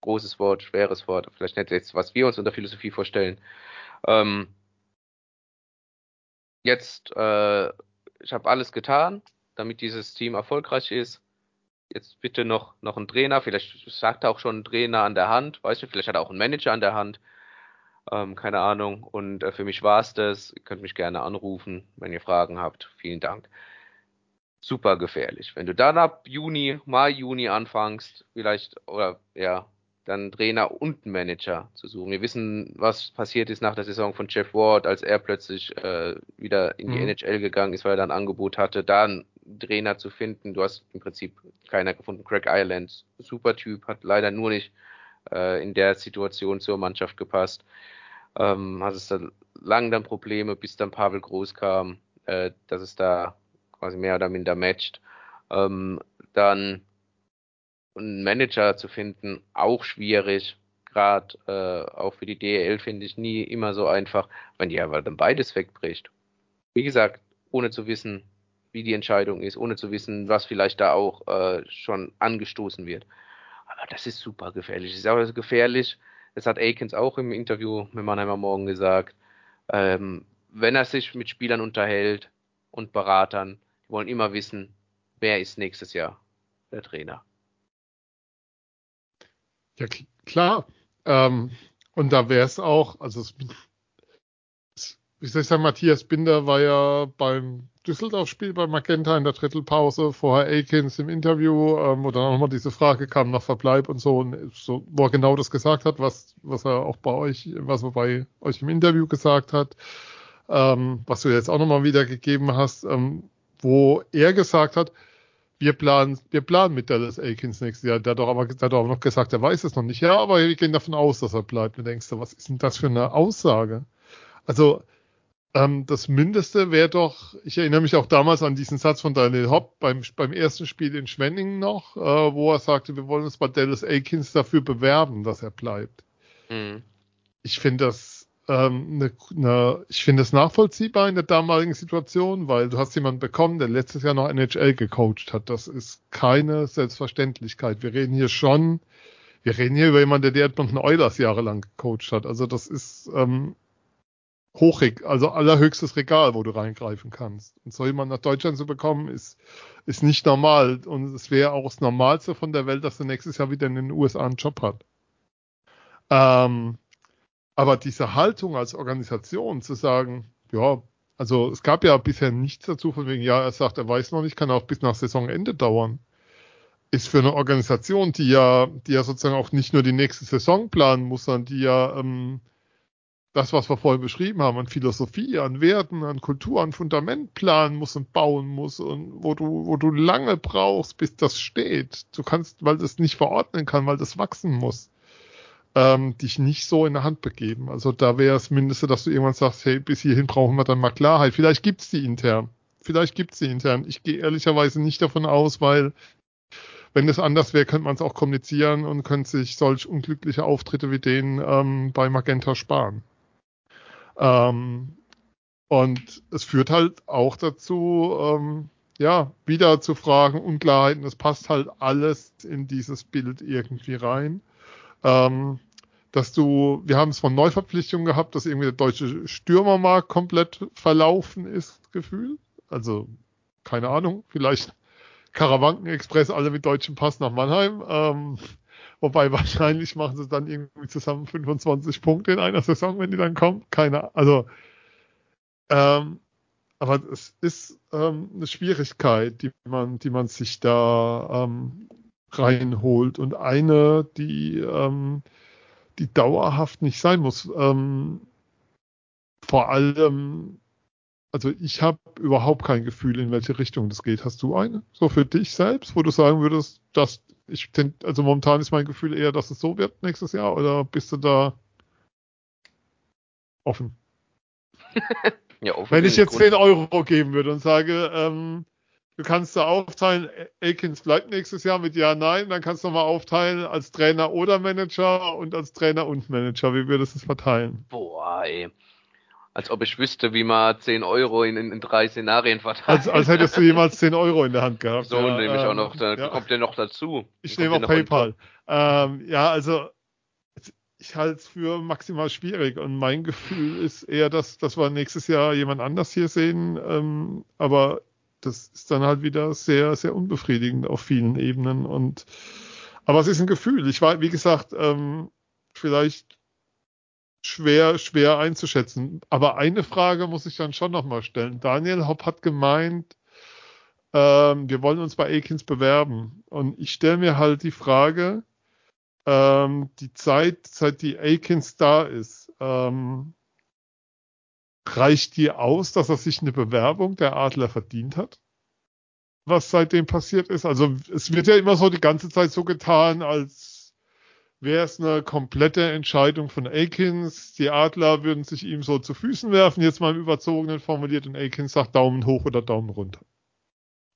Speaker 3: großes Wort, schweres Wort, vielleicht nicht jetzt, was wir uns unter Philosophie vorstellen. Ähm, jetzt, äh, ich habe alles getan, damit dieses Team erfolgreich ist. Jetzt bitte noch, noch ein Trainer, vielleicht sagt er auch schon ein Trainer an der Hand, weißt du, vielleicht hat er auch einen Manager an der Hand. Ähm, keine Ahnung. Und äh, für mich war es das. Ihr könnt mich gerne anrufen, wenn ihr Fragen habt. Vielen Dank. Super gefährlich. Wenn du dann ab Juni, Mai, Juni anfängst, vielleicht, oder ja, dann Trainer und Manager zu suchen. Wir wissen, was passiert ist nach der Saison von Jeff Ward, als er plötzlich äh, wieder in die mhm. NHL gegangen ist, weil er dann ein Angebot hatte, da einen Trainer zu finden. Du hast im Prinzip keiner gefunden. Craig Ireland, super Typ, hat leider nur nicht äh, in der Situation zur Mannschaft gepasst. Ähm, hat es da lang dann Probleme, bis dann Pavel Groß kam, äh, dass es da quasi mehr oder minder matcht. Ähm, dann einen Manager zu finden, auch schwierig. Gerade äh, auch für die DEL finde ich nie immer so einfach, wenn die aber dann beides wegbricht. Wie gesagt, ohne zu wissen, wie die Entscheidung ist, ohne zu wissen, was vielleicht da auch äh, schon angestoßen wird. Aber das ist super gefährlich. Das ist auch gefährlich. Das hat Aikens auch im Interview mit Mannheimer Morgen gesagt. Ähm, wenn er sich mit Spielern unterhält und Beratern, die wollen immer wissen, wer ist nächstes Jahr der Trainer.
Speaker 2: Ja, klar. Ähm, und da wäre es auch, also es, ich sagen, Matthias Binder war ja beim Düsseldorf-Spiel bei Magenta in der Drittelpause, vorher Akins im Interview, ähm, wo dann nochmal diese Frage kam nach Verbleib und so, und so, wo er genau das gesagt hat, was, was er auch bei euch, was er bei euch im Interview gesagt hat. ähm, was du jetzt auch nochmal wiedergegeben hast, ähm, wo er gesagt hat, wir planen, wir planen mit Dallas Aikens nächstes Jahr. Der hat doch aber, der hat doch noch gesagt, er weiß es noch nicht. Ja, aber wir gehen davon aus, dass er bleibt. Du denkst, was ist denn das für eine Aussage? Also, ähm, das Mindeste wäre doch, ich erinnere mich auch damals an diesen Satz von Daniel Hopp beim, beim ersten Spiel in Schwenningen noch, äh, wo er sagte, wir wollen uns bei Dallas Aikens dafür bewerben, dass er bleibt. Mhm. Ich finde das, ähm, ne, ne, ich finde das nachvollziehbar in der damaligen Situation, weil du hast jemanden bekommen, der letztes Jahr noch NHL gecoacht hat. Das ist keine Selbstverständlichkeit. Wir reden hier schon, wir reden hier über jemanden, der die Edmonton Oilers jahrelang gecoacht hat. Also das ist, ähm, hoch, also allerhöchstes Regal, wo du reingreifen kannst. Und so jemand nach Deutschland zu bekommen, ist, ist nicht normal. Und es wäre auch das Normalste von der Welt, dass er nächstes Jahr wieder in den USA einen Job hat. Ähm, aber diese Haltung als Organisation zu sagen, ja, also es gab ja bisher nichts dazu, von wegen, ja, er sagt, er weiß noch nicht, kann auch bis nach Saisonende dauern, ist für eine Organisation, die ja, die ja sozusagen auch nicht nur die nächste Saison planen muss, sondern die ja ähm, das, was wir vorhin beschrieben haben, an Philosophie, an Werten, an Kultur, an Fundament planen muss und bauen muss und wo du, wo du lange brauchst, bis das steht. Du kannst, weil das nicht verordnen kann, weil das wachsen muss, ähm, dich nicht so in der Hand begeben. Also da wäre es mindestens, dass du irgendwann sagst, hey, bis hierhin brauchen wir dann mal Klarheit. Vielleicht gibt's die intern. Vielleicht gibt's die intern. Ich gehe ehrlicherweise nicht davon aus, weil wenn es anders wäre, könnte man es auch kommunizieren und könnte sich solch unglückliche Auftritte wie den ähm, bei Magenta sparen. Ähm, und es führt halt auch dazu, ähm, ja, wieder zu Fragen, Unklarheiten. Es passt halt alles in dieses Bild irgendwie rein. Ähm, dass du, wir haben es von Neuverpflichtungen gehabt, dass irgendwie der deutsche Stürmermarkt komplett verlaufen ist, Gefühl. Also, keine Ahnung, vielleicht Karawanken Express alle mit deutschem Pass nach Mannheim. Ähm, Wobei wahrscheinlich machen sie dann irgendwie zusammen 25 Punkte in einer Saison, wenn die dann kommen. Keine, also, ähm, aber es ist ähm, eine Schwierigkeit, die man, die man sich da ähm, reinholt und eine, die, ähm, die dauerhaft nicht sein muss. Ähm, vor allem, also ich habe überhaupt kein Gefühl, in welche Richtung das geht. Hast du eine? So für dich selbst, wo du sagen würdest, das ich denke, also momentan ist mein Gefühl eher, dass es so wird nächstes Jahr oder bist du da offen? ja, offen Wenn ich jetzt Grund. 10 Euro geben würde und sage, ähm, du kannst da aufteilen, Akins bleibt nächstes Jahr mit Ja, Nein, dann kannst du mal aufteilen als Trainer oder Manager und als Trainer und Manager. Wie würdest du es verteilen?
Speaker 3: Boah, ey als ob ich wüsste, wie man 10 Euro in, in, in drei Szenarien verteilt.
Speaker 2: Als, als hättest du jemals 10 Euro in der Hand gehabt.
Speaker 3: So ja, nehme ich ähm, auch noch, da ja. kommt der noch dazu.
Speaker 2: Ich nehme auch PayPal. Ähm, ja, also ich halte es für maximal schwierig und mein Gefühl ist eher, dass, dass wir nächstes Jahr jemand anders hier sehen, ähm, aber das ist dann halt wieder sehr, sehr unbefriedigend auf vielen Ebenen und aber es ist ein Gefühl. Ich war, wie gesagt, ähm, vielleicht schwer, schwer einzuschätzen. Aber eine Frage muss ich dann schon nochmal stellen. Daniel Hopp hat gemeint, ähm, wir wollen uns bei Akins bewerben. Und ich stelle mir halt die Frage, ähm, die Zeit, seit die Akins da ist, ähm, reicht die aus, dass er sich eine Bewerbung der Adler verdient hat? Was seitdem passiert ist? Also es wird ja immer so die ganze Zeit so getan, als wäre es eine komplette Entscheidung von Akins. Die Adler würden sich ihm so zu Füßen werfen, jetzt mal im Überzogenen formuliert, und Akins sagt Daumen hoch oder Daumen runter.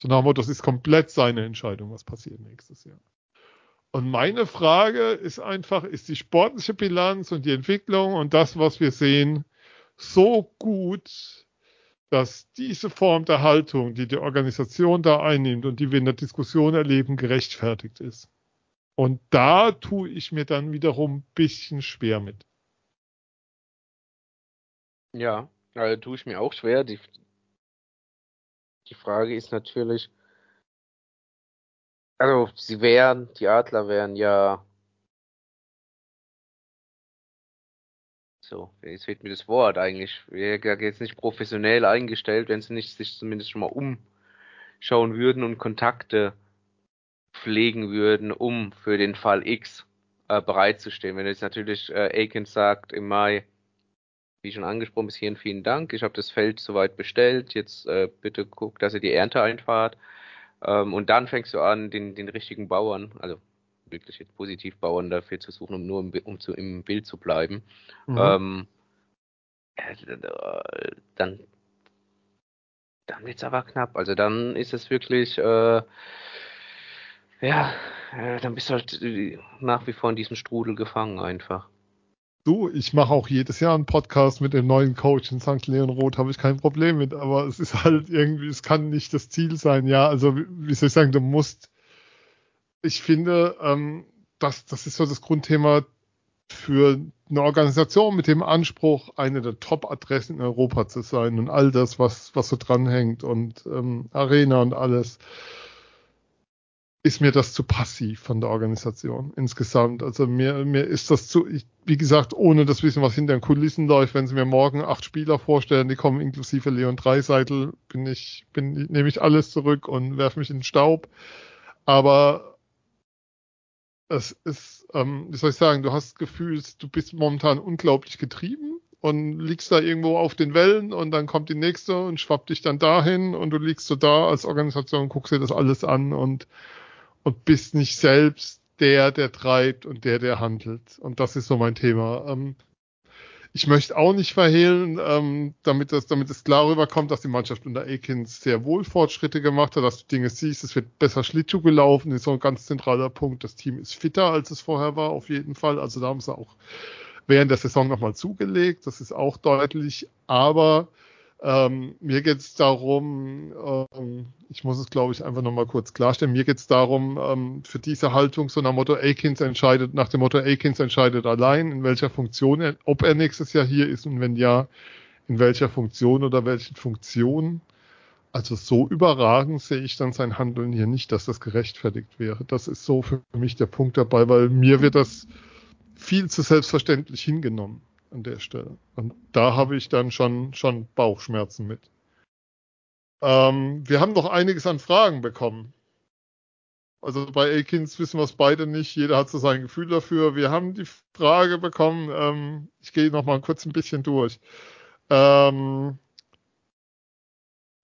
Speaker 2: So nach dem Motto, das ist komplett seine Entscheidung, was passiert nächstes Jahr. Und meine Frage ist einfach, ist die sportliche Bilanz und die Entwicklung und das, was wir sehen, so gut, dass diese Form der Haltung, die die Organisation da einnimmt und die wir in der Diskussion erleben, gerechtfertigt ist? Und da tue ich mir dann wiederum ein bisschen schwer mit.
Speaker 3: Ja, also tue ich mir auch schwer. Die, die Frage ist natürlich, also sie wären, die Adler wären ja so, jetzt fehlt mir das Wort eigentlich, wäre jetzt nicht professionell eingestellt, wenn sie nicht sich zumindest schon mal umschauen würden und Kontakte pflegen würden, um für den Fall X äh, bereitzustehen. Wenn jetzt natürlich äh, Aikens sagt im Mai, wie schon angesprochen, bis hierhin vielen Dank. Ich habe das Feld soweit bestellt. Jetzt äh, bitte guck, dass ihr die Ernte einfahrt. Ähm, und dann fängst du an, den, den richtigen Bauern, also wirklich jetzt positiv Bauern dafür zu suchen, um nur im, um zu, im Bild zu bleiben. Mhm. Ähm, dann dann wird's aber knapp. Also dann ist es wirklich, äh, ja, äh, dann bist du halt äh, nach wie vor in diesem Strudel gefangen einfach.
Speaker 2: Du, ich mache auch jedes Jahr einen Podcast mit dem neuen Coach in St. Leon Roth, habe ich kein Problem mit, aber es ist halt irgendwie, es kann nicht das Ziel sein, ja, also wie soll ich sagen, du musst, ich finde, ähm, das, das ist so das Grundthema für eine Organisation mit dem Anspruch, eine der Top-Adressen in Europa zu sein und all das, was, was so dranhängt und ähm, Arena und alles ist mir das zu passiv von der Organisation insgesamt. Also mir, mir ist das zu, ich, wie gesagt, ohne das Wissen, was hinter den Kulissen läuft, wenn sie mir morgen acht Spieler vorstellen, die kommen inklusive Leon Dreiseitel, bin ich, bin, nehme ich alles zurück und werfe mich in den Staub. Aber es ist, ähm, wie soll ich sagen, du hast Gefühl, du bist momentan unglaublich getrieben und liegst da irgendwo auf den Wellen und dann kommt die nächste und schwappt dich dann dahin und du liegst so da als Organisation, guckst dir das alles an und und bist nicht selbst der, der treibt und der, der handelt. Und das ist so mein Thema. Ähm, ich möchte auch nicht verhehlen, ähm, damit, das, damit es klar rüberkommt, dass die Mannschaft unter Akins sehr wohl Fortschritte gemacht hat, dass du Dinge siehst, es wird besser Schlittschuh gelaufen, ist so ein ganz zentraler Punkt. Das Team ist fitter, als es vorher war, auf jeden Fall. Also da haben sie auch während der Saison nochmal zugelegt, das ist auch deutlich. Aber ähm, mir geht es darum, ähm, ich muss es glaube ich einfach nochmal kurz klarstellen, mir geht es darum, ähm, für diese Haltung so nach Motto Akins entscheidet, nach dem Motto Akins entscheidet allein, in welcher Funktion, er, ob er nächstes Jahr hier ist und wenn ja, in welcher Funktion oder welchen Funktionen. Also so überragend sehe ich dann sein Handeln hier nicht, dass das gerechtfertigt wäre. Das ist so für mich der Punkt dabei, weil mir wird das viel zu selbstverständlich hingenommen an der Stelle. Und da habe ich dann schon, schon Bauchschmerzen mit. Ähm, wir haben noch einiges an Fragen bekommen. Also bei Akins wissen wir es beide nicht. Jeder hat so sein Gefühl dafür. Wir haben die Frage bekommen. Ähm, ich gehe noch mal kurz ein bisschen durch. Ähm,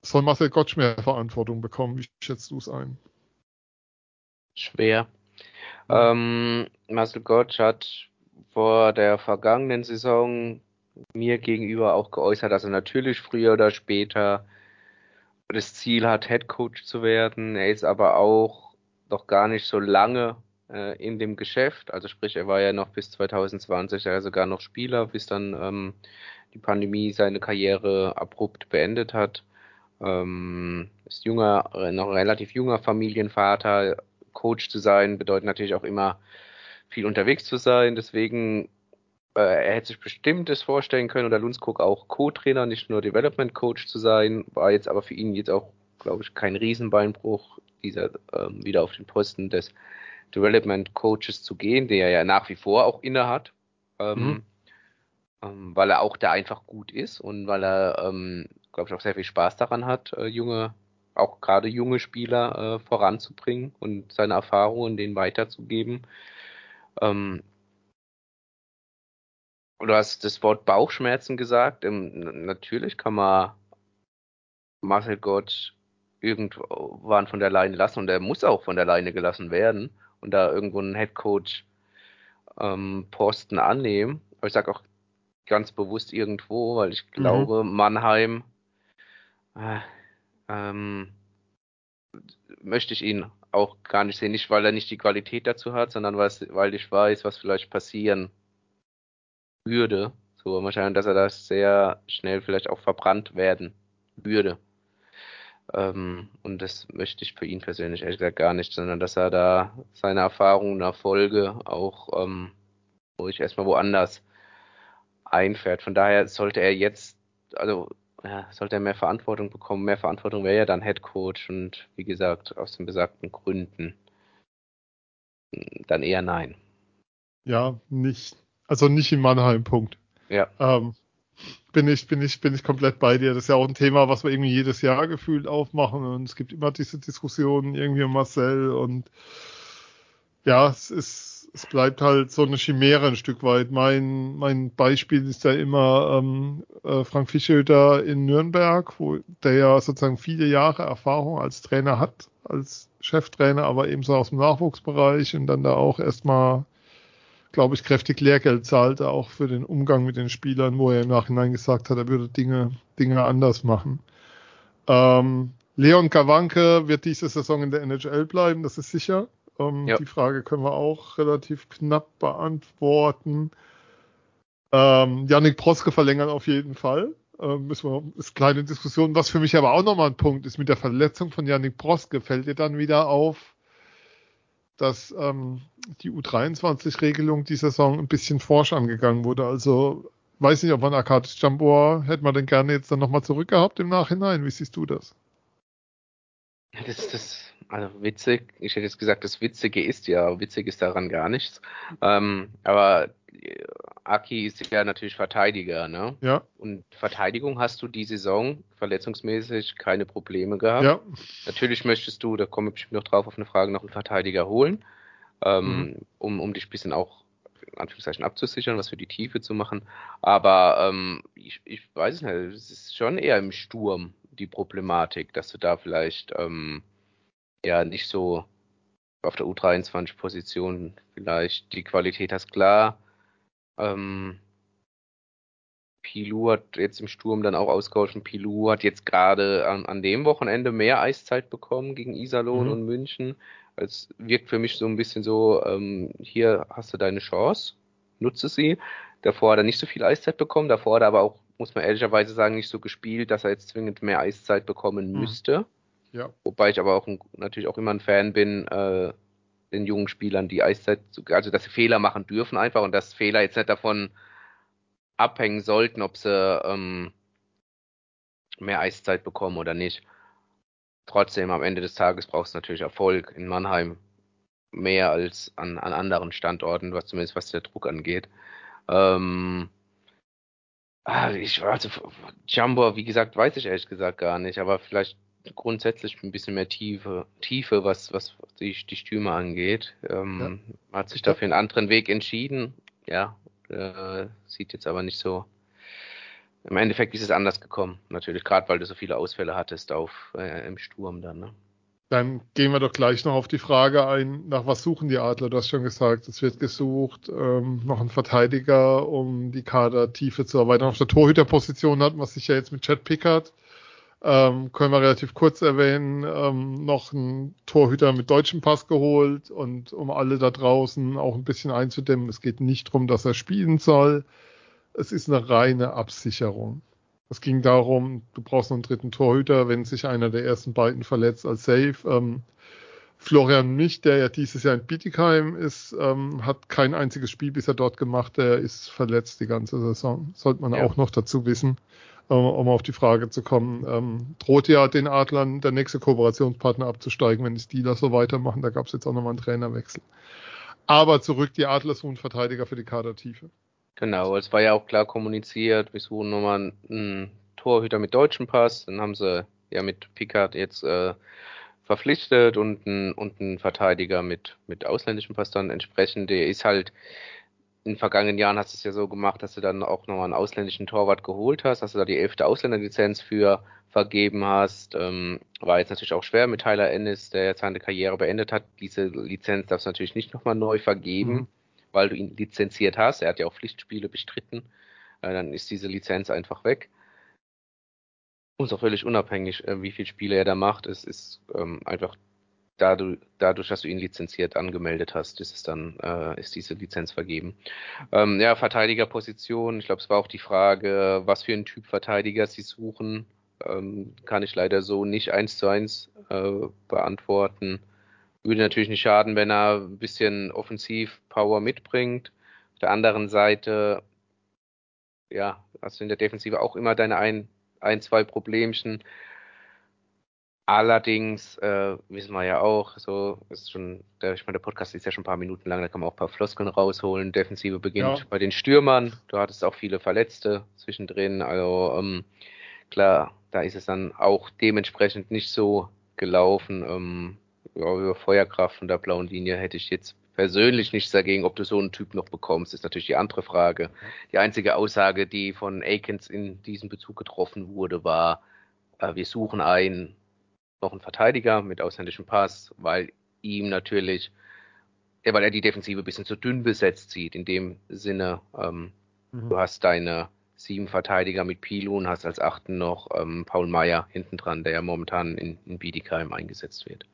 Speaker 2: soll Marcel Gottsch mehr Verantwortung bekommen? Wie schätzt du es ein?
Speaker 3: Schwer. Ähm, Marcel Gottsch hat vor der vergangenen Saison mir gegenüber auch geäußert, dass er natürlich früher oder später das Ziel hat, Head Coach zu werden. Er ist aber auch noch gar nicht so lange äh, in dem Geschäft. Also sprich, er war ja noch bis 2020 ja sogar noch Spieler, bis dann ähm, die Pandemie seine Karriere abrupt beendet hat. Ähm, ist junger, noch relativ junger Familienvater. Coach zu sein bedeutet natürlich auch immer viel unterwegs zu sein. Deswegen, äh, er hätte sich bestimmt das vorstellen können, oder Lundskog auch Co-Trainer, nicht nur Development Coach zu sein. War jetzt aber für ihn jetzt auch, glaube ich, kein Riesenbeinbruch, dieser ähm, wieder auf den Posten des Development Coaches zu gehen, der er ja nach wie vor auch inne hat. Ähm, mhm. ähm, weil er auch da einfach gut ist und weil er, ähm, glaube ich, auch sehr viel Spaß daran hat, äh, junge, auch gerade junge Spieler äh, voranzubringen und seine Erfahrungen denen weiterzugeben. Ähm, du hast das Wort Bauchschmerzen gesagt. Ähm, natürlich kann man Marcel Gott irgendwann von der Leine lassen und er muss auch von der Leine gelassen werden und da irgendwo einen Headcoach ähm, Posten annehmen. Aber ich sage auch ganz bewusst irgendwo, weil ich mhm. glaube, mhm. Mannheim äh, ähm, möchte ich ihn auch gar nicht sehen. Nicht, weil er nicht die Qualität dazu hat, sondern weil ich weiß, was vielleicht passieren würde. So wahrscheinlich, dass er das sehr schnell vielleicht auch verbrannt werden würde. Ähm, und das möchte ich für ihn persönlich ehrlich gesagt gar nicht, sondern dass er da seine Erfahrungen, Erfolge auch ähm, ruhig erstmal woanders einfährt. Von daher sollte er jetzt, also ja, sollte er mehr Verantwortung bekommen. Mehr Verantwortung wäre ja dann Head Coach und wie gesagt, aus den besagten Gründen dann eher nein.
Speaker 2: Ja, nicht. Also nicht in Mannheim, Punkt.
Speaker 3: Ja.
Speaker 2: Ähm, bin ich, bin ich, bin ich komplett bei dir. Das ist ja auch ein Thema, was wir irgendwie jedes Jahr gefühlt aufmachen und es gibt immer diese Diskussionen irgendwie um Marcel und ja, es ist, es bleibt halt so eine Chimäre ein Stück weit. Mein, mein Beispiel ist ja immer ähm, äh, Frank Fischelter in Nürnberg, wo der ja sozusagen viele Jahre Erfahrung als Trainer hat, als Cheftrainer, aber ebenso aus dem Nachwuchsbereich und dann da auch erstmal, glaube ich, kräftig Lehrgeld zahlt, auch für den Umgang mit den Spielern, wo er im Nachhinein gesagt hat, er würde Dinge, Dinge anders machen. Ähm, Leon Kawanke wird diese Saison in der NHL bleiben, das ist sicher. Ähm, ja. Die Frage können wir auch relativ knapp beantworten. Ähm, Yannick Proske verlängern auf jeden Fall. Ähm, müssen wir, ist kleine Diskussion. Was für mich aber auch nochmal ein Punkt ist, mit der Verletzung von Yannick Proske fällt dir dann wieder auf, dass ähm, die U23-Regelung die Saison ein bisschen forsch angegangen wurde. Also weiß nicht, ob man Arkadisch Jambor hätte man denn gerne jetzt dann nochmal zurückgehabt im Nachhinein. Wie siehst du das?
Speaker 3: Das, das, also witzig, ich hätte jetzt gesagt, das Witzige ist ja, witzig ist daran gar nichts. Ähm, aber äh, Aki ist ja natürlich Verteidiger, ne?
Speaker 2: Ja.
Speaker 3: Und Verteidigung hast du die Saison verletzungsmäßig keine Probleme gehabt.
Speaker 2: Ja.
Speaker 3: Natürlich möchtest du, da komme ich bestimmt noch drauf auf eine Frage, noch einen Verteidiger holen, ähm, mhm. um, um dich ein bisschen auch in Anführungszeichen abzusichern, was für die Tiefe zu machen. Aber ähm, ich, ich weiß es nicht, es ist schon eher im Sturm die Problematik, dass du da vielleicht ähm, ja nicht so auf der U23-Position vielleicht die Qualität hast. Klar, ähm, Pilou hat jetzt im Sturm dann auch ausgeholfen. Pilou hat jetzt gerade an, an dem Wochenende mehr Eiszeit bekommen gegen Iserlohn mhm. und München. Es wirkt für mich so ein bisschen so, ähm, hier hast du deine Chance, nutze sie. Davor hat er nicht so viel Eiszeit bekommen, davor hat er aber auch, muss man ehrlicherweise sagen, nicht so gespielt, dass er jetzt zwingend mehr Eiszeit bekommen mhm. müsste.
Speaker 2: Ja.
Speaker 3: Wobei ich aber auch ein, natürlich auch immer ein Fan bin, äh, den jungen Spielern die Eiszeit, also dass sie Fehler machen dürfen einfach und dass Fehler jetzt nicht davon abhängen sollten, ob sie ähm, mehr Eiszeit bekommen oder nicht. Trotzdem, am Ende des Tages brauchst du natürlich Erfolg in Mannheim mehr als an, an anderen Standorten, was zumindest was der Druck angeht. Ähm, ah, ich, also Jumbo, wie gesagt, weiß ich ehrlich gesagt gar nicht, aber vielleicht grundsätzlich ein bisschen mehr Tiefe, Tiefe was, was die, die Stürmer angeht. Ähm, ja. Hat sich dafür einen anderen Weg entschieden. Ja, äh, sieht jetzt aber nicht so. Im Endeffekt ist es anders gekommen, natürlich, gerade weil du so viele Ausfälle hattest auf äh, im Sturm dann. Ne?
Speaker 2: Dann gehen wir doch gleich noch auf die Frage ein, nach was suchen die Adler? Du hast schon gesagt, es wird gesucht, ähm, noch ein Verteidiger, um die Kadertiefe zu erweitern. Auf der Torhüterposition hatten wir sicher jetzt mit Chad Pickard ähm, können wir relativ kurz erwähnen, ähm, noch einen Torhüter mit deutschem Pass geholt und um alle da draußen auch ein bisschen einzudämmen, es geht nicht darum, dass er spielen soll. Es ist eine reine Absicherung. Es ging darum, du brauchst noch einen dritten Torhüter, wenn sich einer der ersten beiden verletzt als Safe. Ähm, Florian Mich, der ja dieses Jahr in Bietigheim ist, ähm, hat kein einziges Spiel bisher dort gemacht. Der ist verletzt die ganze Saison. Sollte man ja. auch noch dazu wissen um auf die Frage zu kommen, ähm, droht ja den Adlern der nächste Kooperationspartner abzusteigen, wenn die Steelers so weitermachen. Da gab es jetzt auch nochmal einen Trainerwechsel. Aber zurück die Adler suchen Verteidiger für die Kadertiefe.
Speaker 3: Genau, es war ja auch klar kommuniziert, wir suchen nochmal einen Torhüter mit deutschem Pass, dann haben sie ja mit Picard jetzt äh, verpflichtet und einen, und einen Verteidiger mit, mit ausländischem Pass dann entsprechend. Der ist halt in vergangenen Jahren hast du es ja so gemacht, dass du dann auch nochmal einen ausländischen Torwart geholt hast, dass du da die elfte Ausländerlizenz für vergeben hast. Ähm, war jetzt natürlich auch schwer mit Tyler Ennis, der jetzt seine Karriere beendet hat. Diese Lizenz darfst du natürlich nicht nochmal neu vergeben, mhm. Weil du ihn lizenziert hast. Er hat ja auch Pflichtspiele bestritten. Äh, dann ist diese Lizenz einfach weg. Und auch völlig unabhängig, äh, wie viele Spiele er da macht. Es ist ähm, einfach dadurch, dadurch, dass du ihn lizenziert angemeldet hast, ist es dann, äh, ist diese Lizenz vergeben. Ähm, ja, Verteidigerposition, ich glaube, es war auch die Frage, was für einen Typ Verteidiger sie suchen, ähm, kann ich leider so nicht eins zu eins äh, beantworten. Würde natürlich nicht schaden, wenn er ein bisschen Offensiv-Power mitbringt. Auf der anderen Seite, ja, hast du in der Defensive auch immer deine ein, ein zwei Problemchen. Allerdings äh, wissen wir ja auch, so ist schon, der, ich meine, der Podcast ist ja schon ein paar Minuten lang, da kann man auch ein paar Floskeln rausholen. Defensive beginnt ja. bei den Stürmern. Du hattest auch viele Verletzte zwischendrin. Also ähm, klar, da ist es dann auch dementsprechend nicht so gelaufen. Ähm, ja, über Feuerkraft von der blauen Linie hätte ich jetzt persönlich nichts dagegen, ob du so einen Typ noch bekommst, ist natürlich die andere Frage. Die einzige Aussage, die von Akins in diesem Bezug getroffen wurde, war, äh, wir suchen einen, noch einen Verteidiger mit ausländischem Pass, weil ihm natürlich, ja, weil er die Defensive ein bisschen zu dünn besetzt sieht. In dem Sinne, ähm, mhm. du hast deine sieben Verteidiger mit Pilu und hast als achten noch ähm, Paul Meyer hinten dran, der ja momentan in, in Bietigheim eingesetzt wird.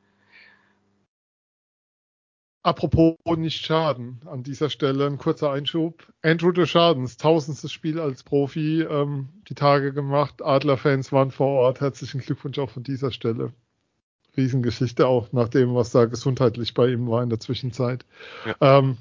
Speaker 2: Apropos nicht schaden, an dieser Stelle ein kurzer Einschub. Andrew de Schadens, tausendstes Spiel als Profi, ähm, die Tage gemacht. Adler-Fans waren vor Ort. Herzlichen Glückwunsch auch von dieser Stelle. Riesengeschichte auch nach dem, was da gesundheitlich bei ihm war in der Zwischenzeit. Ja. Ähm,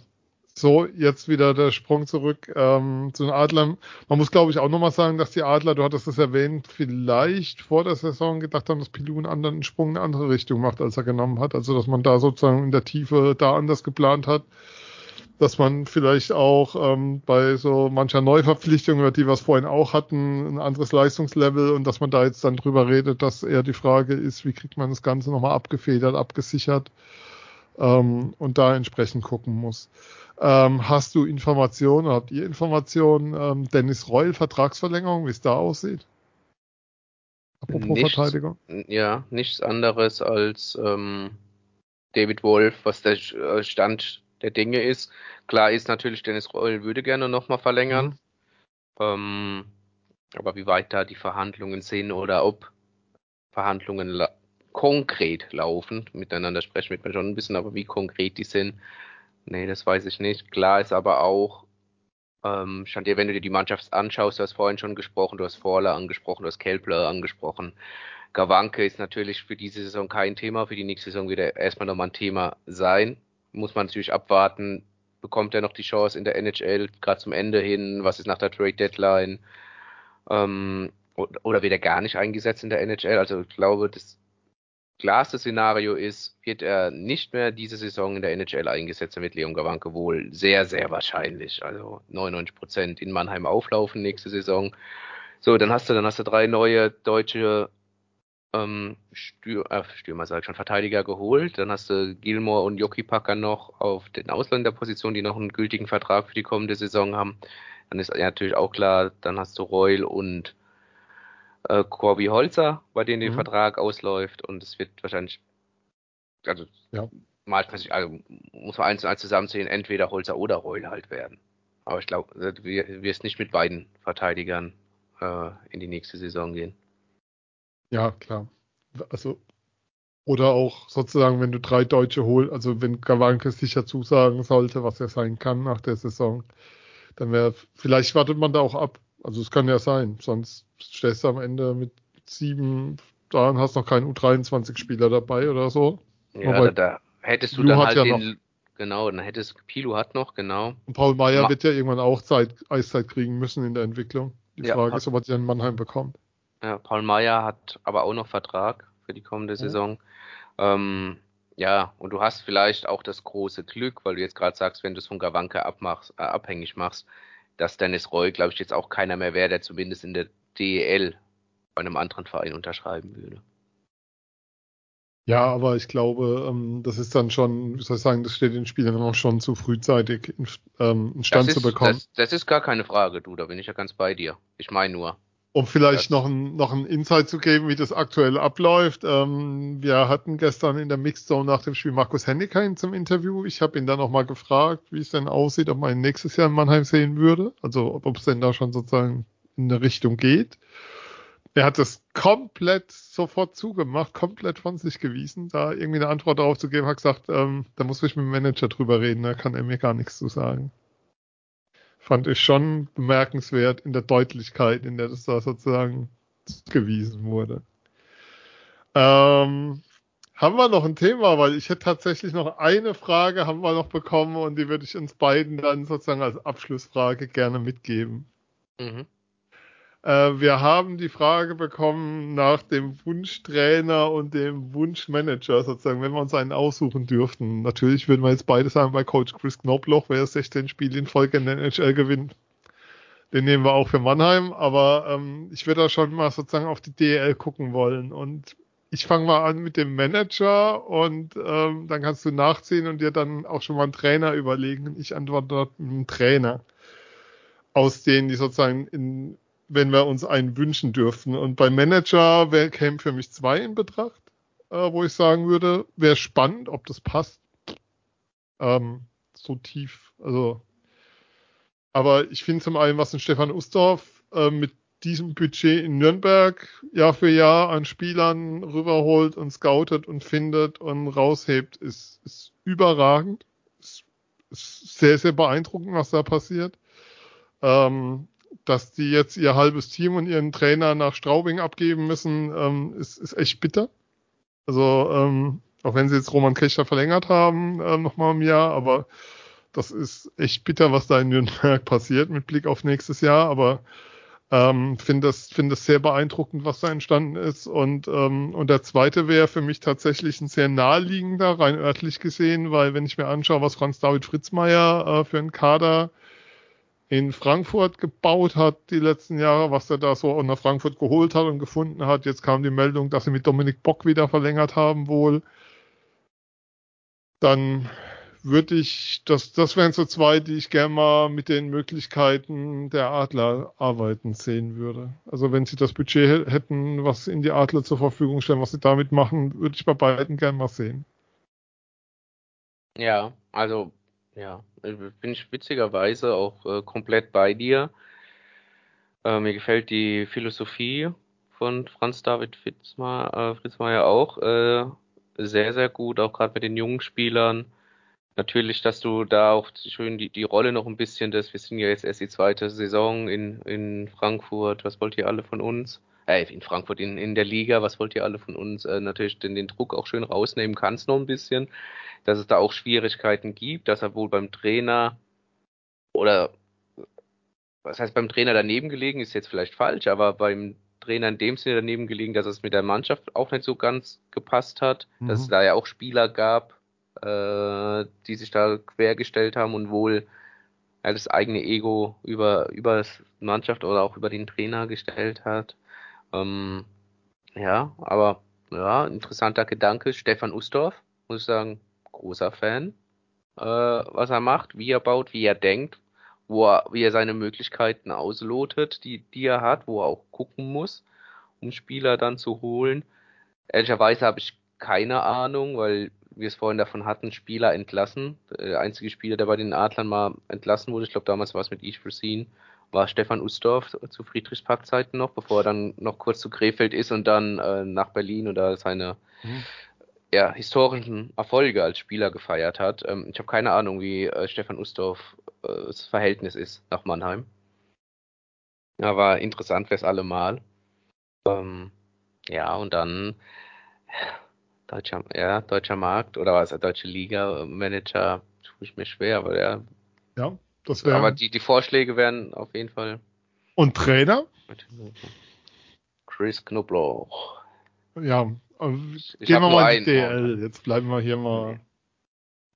Speaker 2: so, jetzt wieder der Sprung zurück ähm, zu den Adlern. Man muss, glaube ich, auch nochmal sagen, dass die Adler, du hattest es erwähnt, vielleicht vor der Saison gedacht haben, dass Pilou einen anderen Sprung in eine andere Richtung macht, als er genommen hat. Also, dass man da sozusagen in der Tiefe da anders geplant hat. Dass man vielleicht auch ähm, bei so mancher Neuverpflichtung, über die wir es vorhin auch hatten, ein anderes Leistungslevel und dass man da jetzt dann drüber redet, dass eher die Frage ist, wie kriegt man das Ganze nochmal abgefedert, abgesichert ähm, und da entsprechend gucken muss. Ähm, hast du Informationen, habt ihr Informationen, ähm, Dennis Reul, Vertragsverlängerung, wie es da aussieht?
Speaker 3: Apropos nichts, Verteidigung. Ja, nichts anderes als ähm, David Wolf, was der äh, Stand der Dinge ist. Klar ist natürlich, Dennis Reul würde gerne nochmal verlängern. Mhm. Ähm, aber wie weit da die Verhandlungen sind oder ob Verhandlungen la konkret laufen, miteinander sprechen wir schon ein bisschen, aber wie konkret die sind, Nee, das weiß ich nicht. Klar ist aber auch, ähm, stand wenn du dir die Mannschaft anschaust, du hast vorhin schon gesprochen, du hast Vorler angesprochen, du hast Kelpler angesprochen. Gawanke ist natürlich für diese Saison kein Thema, für die nächste Saison wird er erstmal nochmal ein Thema sein. Muss man natürlich abwarten, bekommt er noch die Chance in der NHL, gerade zum Ende hin, was ist nach der Trade Deadline, ähm, oder wird er gar nicht eingesetzt in der NHL? Also ich glaube, das klarste Szenario ist, wird er nicht mehr diese Saison in der NHL eingesetzt, wird Leon Gawanke wohl sehr, sehr wahrscheinlich, also 99 Prozent in Mannheim auflaufen nächste Saison. So, dann hast du, dann hast du drei neue deutsche ähm, Stür, äh, Stürmer, sag ich schon, Verteidiger geholt. Dann hast du Gilmore und Jockey Packer noch auf den Ausländerpositionen, die noch einen gültigen Vertrag für die kommende Saison haben. Dann ist natürlich auch klar, dann hast du Reul und äh, Corby Holzer, bei denen mhm. der Vertrag ausläuft und es wird wahrscheinlich, also ja. mal, also muss man eins und eins zusammenzählen, entweder Holzer oder Reul halt werden. Aber ich glaube, wir wirst nicht mit beiden Verteidigern äh, in die nächste Saison gehen.
Speaker 2: Ja, klar. Also oder auch sozusagen, wenn du drei Deutsche holst, also wenn Gawanke sicher zusagen sollte, was er sein kann nach der Saison, dann wäre, vielleicht wartet man da auch ab. Also es kann ja sein, sonst stellst du am Ende mit sieben da und hast noch keinen U23-Spieler dabei oder so.
Speaker 3: Ja, da, da, hättest du Pilu dann halt ja den, noch. genau, dann hättest Pilu hat noch, genau.
Speaker 2: Und Paul Meyer Ma wird ja irgendwann auch Zeit, Eiszeit kriegen müssen in der Entwicklung. Die ja, Frage ist, ob er sie in Mannheim bekommt.
Speaker 3: Ja, Paul Meyer hat aber auch noch Vertrag für die kommende Saison. Ähm, ja, und du hast vielleicht auch das große Glück, weil du jetzt gerade sagst, wenn du es von Gawanke abmachst, äh, abhängig machst, dass Dennis Roy, glaube ich, jetzt auch keiner mehr wäre, der zumindest in der DEL bei einem anderen Verein unterschreiben würde.
Speaker 2: Ja, aber ich glaube, ähm, das ist dann schon, wie soll ich sagen, das steht den Spielern auch schon zu frühzeitig in, ähm, in Stand
Speaker 3: ist,
Speaker 2: zu bekommen.
Speaker 3: Das, das, ist gar keine Frage, du, da bin ich ja ganz bei dir. Ich meine nur.
Speaker 2: Um vielleicht noch ein, noch ein Insight zu geben, wie das aktuell abläuft. Ähm, wir hatten gestern in der Mixzone nach dem Spiel Markus Hennigheim zum Interview. Ich habe ihn dann nochmal gefragt, wie es denn aussieht, ob man ihn nächstes Jahr in Mannheim sehen würde. Also ob es denn da schon sozusagen in eine Richtung geht. Er hat das komplett sofort zugemacht, komplett von sich gewiesen, da irgendwie eine Antwort darauf zu geben, hat gesagt, ähm, da muss ich mit dem Manager drüber reden, da kann er mir gar nichts zu sagen fand ich schon bemerkenswert in der Deutlichkeit, in der das da sozusagen gewiesen wurde. Ähm, haben wir noch ein Thema, weil ich hätte tatsächlich noch eine Frage, haben wir noch bekommen und die würde ich uns beiden dann sozusagen als Abschlussfrage gerne mitgeben. Mhm. Äh, wir haben die Frage bekommen nach dem Wunschtrainer und dem Wunschmanager sozusagen, wenn wir uns einen aussuchen dürften. Natürlich würden wir jetzt beide sagen, bei Coach Chris Knobloch, wer 16 Spiele in Folge in der NHL gewinnt. Den nehmen wir auch für Mannheim, aber ähm, ich würde da schon mal sozusagen auf die DL gucken wollen. Und ich fange mal an mit dem Manager und ähm, dann kannst du nachziehen und dir dann auch schon mal einen Trainer überlegen. Ich antworte dort mit einem Trainer. Aus denen, die sozusagen in, wenn wir uns einen wünschen dürften. Und beim Manager kämen für mich zwei in Betracht, äh, wo ich sagen würde, wäre spannend, ob das passt. Ähm, so tief, also. Aber ich finde zum einen, was ein Stefan Ustorf äh, mit diesem Budget in Nürnberg Jahr für Jahr an Spielern rüberholt und scoutet und findet und raushebt, ist, ist überragend. Ist, ist sehr, sehr beeindruckend, was da passiert. Ähm, dass die jetzt ihr halbes Team und ihren Trainer nach Straubing abgeben müssen, ähm, ist, ist echt bitter. Also, ähm, auch wenn sie jetzt Roman Kechter verlängert haben, äh, nochmal im Jahr, aber das ist echt bitter, was da in Nürnberg passiert mit Blick auf nächstes Jahr. Aber ähm, finde das, finde das sehr beeindruckend, was da entstanden ist. Und, ähm, und der zweite wäre für mich tatsächlich ein sehr naheliegender, rein örtlich gesehen, weil wenn ich mir anschaue, was Franz David Fritzmeier äh, für einen Kader in Frankfurt gebaut hat die letzten Jahre, was er da so nach Frankfurt geholt hat und gefunden hat. Jetzt kam die Meldung, dass sie mit Dominik Bock wieder verlängert haben wohl. Dann würde ich, das, das wären so zwei, die ich gerne mal mit den Möglichkeiten der Adler arbeiten sehen würde. Also wenn sie das Budget hätten, was in die Adler zur Verfügung stellen, was sie damit machen, würde ich bei beiden gerne mal sehen.
Speaker 3: Ja, also, ja, bin ich witzigerweise auch äh, komplett bei dir. Äh, mir gefällt die Philosophie von Franz David Fritzmeier, äh, Fritzmeier auch äh, sehr, sehr gut, auch gerade mit den jungen Spielern natürlich, dass du da auch schön die, die Rolle noch ein bisschen, das, wir sind ja jetzt erst die zweite Saison in, in Frankfurt, was wollt ihr alle von uns? Äh, in Frankfurt, in, in der Liga, was wollt ihr alle von uns? Äh, natürlich den, den Druck auch schön rausnehmen kannst noch ein bisschen, dass es da auch Schwierigkeiten gibt, dass er wohl beim Trainer oder was heißt beim Trainer daneben gelegen, ist jetzt vielleicht falsch, aber beim Trainer in dem Sinne daneben gelegen, dass es mit der Mannschaft auch nicht so ganz gepasst hat, mhm. dass es da ja auch Spieler gab, äh, die sich da quergestellt haben und wohl ja, das eigene Ego über, über das Mannschaft oder auch über den Trainer gestellt hat. Ähm, ja, aber ja, interessanter Gedanke. Stefan Ustorf, muss ich sagen, großer Fan, äh, was er macht, wie er baut, wie er denkt, wo er, wie er seine Möglichkeiten auslotet, die, die er hat, wo er auch gucken muss, um Spieler dann zu holen. Ehrlicherweise habe ich keine Ahnung, weil wir es vorhin davon hatten, Spieler entlassen. Der einzige Spieler, der bei den Adlern mal entlassen wurde, ich glaube damals war es mit Each Foreseen, war Stefan Ustorf zu Friedrichsparkzeiten noch, bevor er dann noch kurz zu Krefeld ist und dann äh, nach Berlin oder seine mhm. ja, historischen Erfolge als Spieler gefeiert hat. Ähm, ich habe keine Ahnung, wie äh, Stefan Ustorf äh, das Verhältnis ist nach Mannheim. Ja, war interessant fürs allemal. Ähm, ja, und dann Deutscher, ja, deutscher Markt oder was, deutsche Liga, Manager, tue ich mir schwer, aber ja.
Speaker 2: Ja, das wäre.
Speaker 3: Aber die, die Vorschläge wären auf jeden Fall.
Speaker 2: Und Trainer?
Speaker 3: Chris Knoblauch.
Speaker 2: Ja, ich, ich gehen wir mal in die DL. Jetzt bleiben wir hier mal.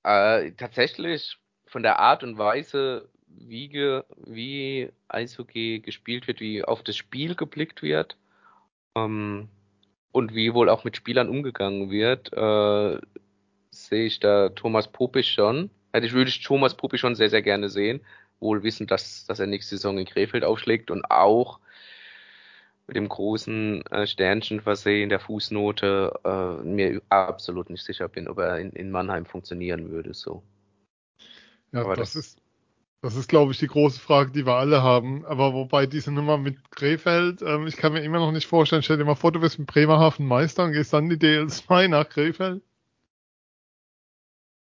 Speaker 3: Äh, tatsächlich von der Art und Weise, wie, ge, wie Eishockey gespielt wird, wie auf das Spiel geblickt wird, ähm, und wie wohl auch mit Spielern umgegangen wird, äh, sehe ich da Thomas Popisch schon. Also ich würde Thomas Popisch schon sehr, sehr gerne sehen. Wohl wissend, dass, dass er nächste Saison in Krefeld aufschlägt und auch mit dem großen äh, Sternchen versehen der Fußnote äh, mir absolut nicht sicher bin, ob er in, in Mannheim funktionieren würde so.
Speaker 2: Ja, Aber das, das ist das ist, glaube ich, die große Frage, die wir alle haben. Aber wobei diese Nummer mit Krefeld, ähm, ich kann mir immer noch nicht vorstellen, stell dir mal vor, du bist mit Bremerhaven Meister und gehst dann die DL2 nach Krefeld.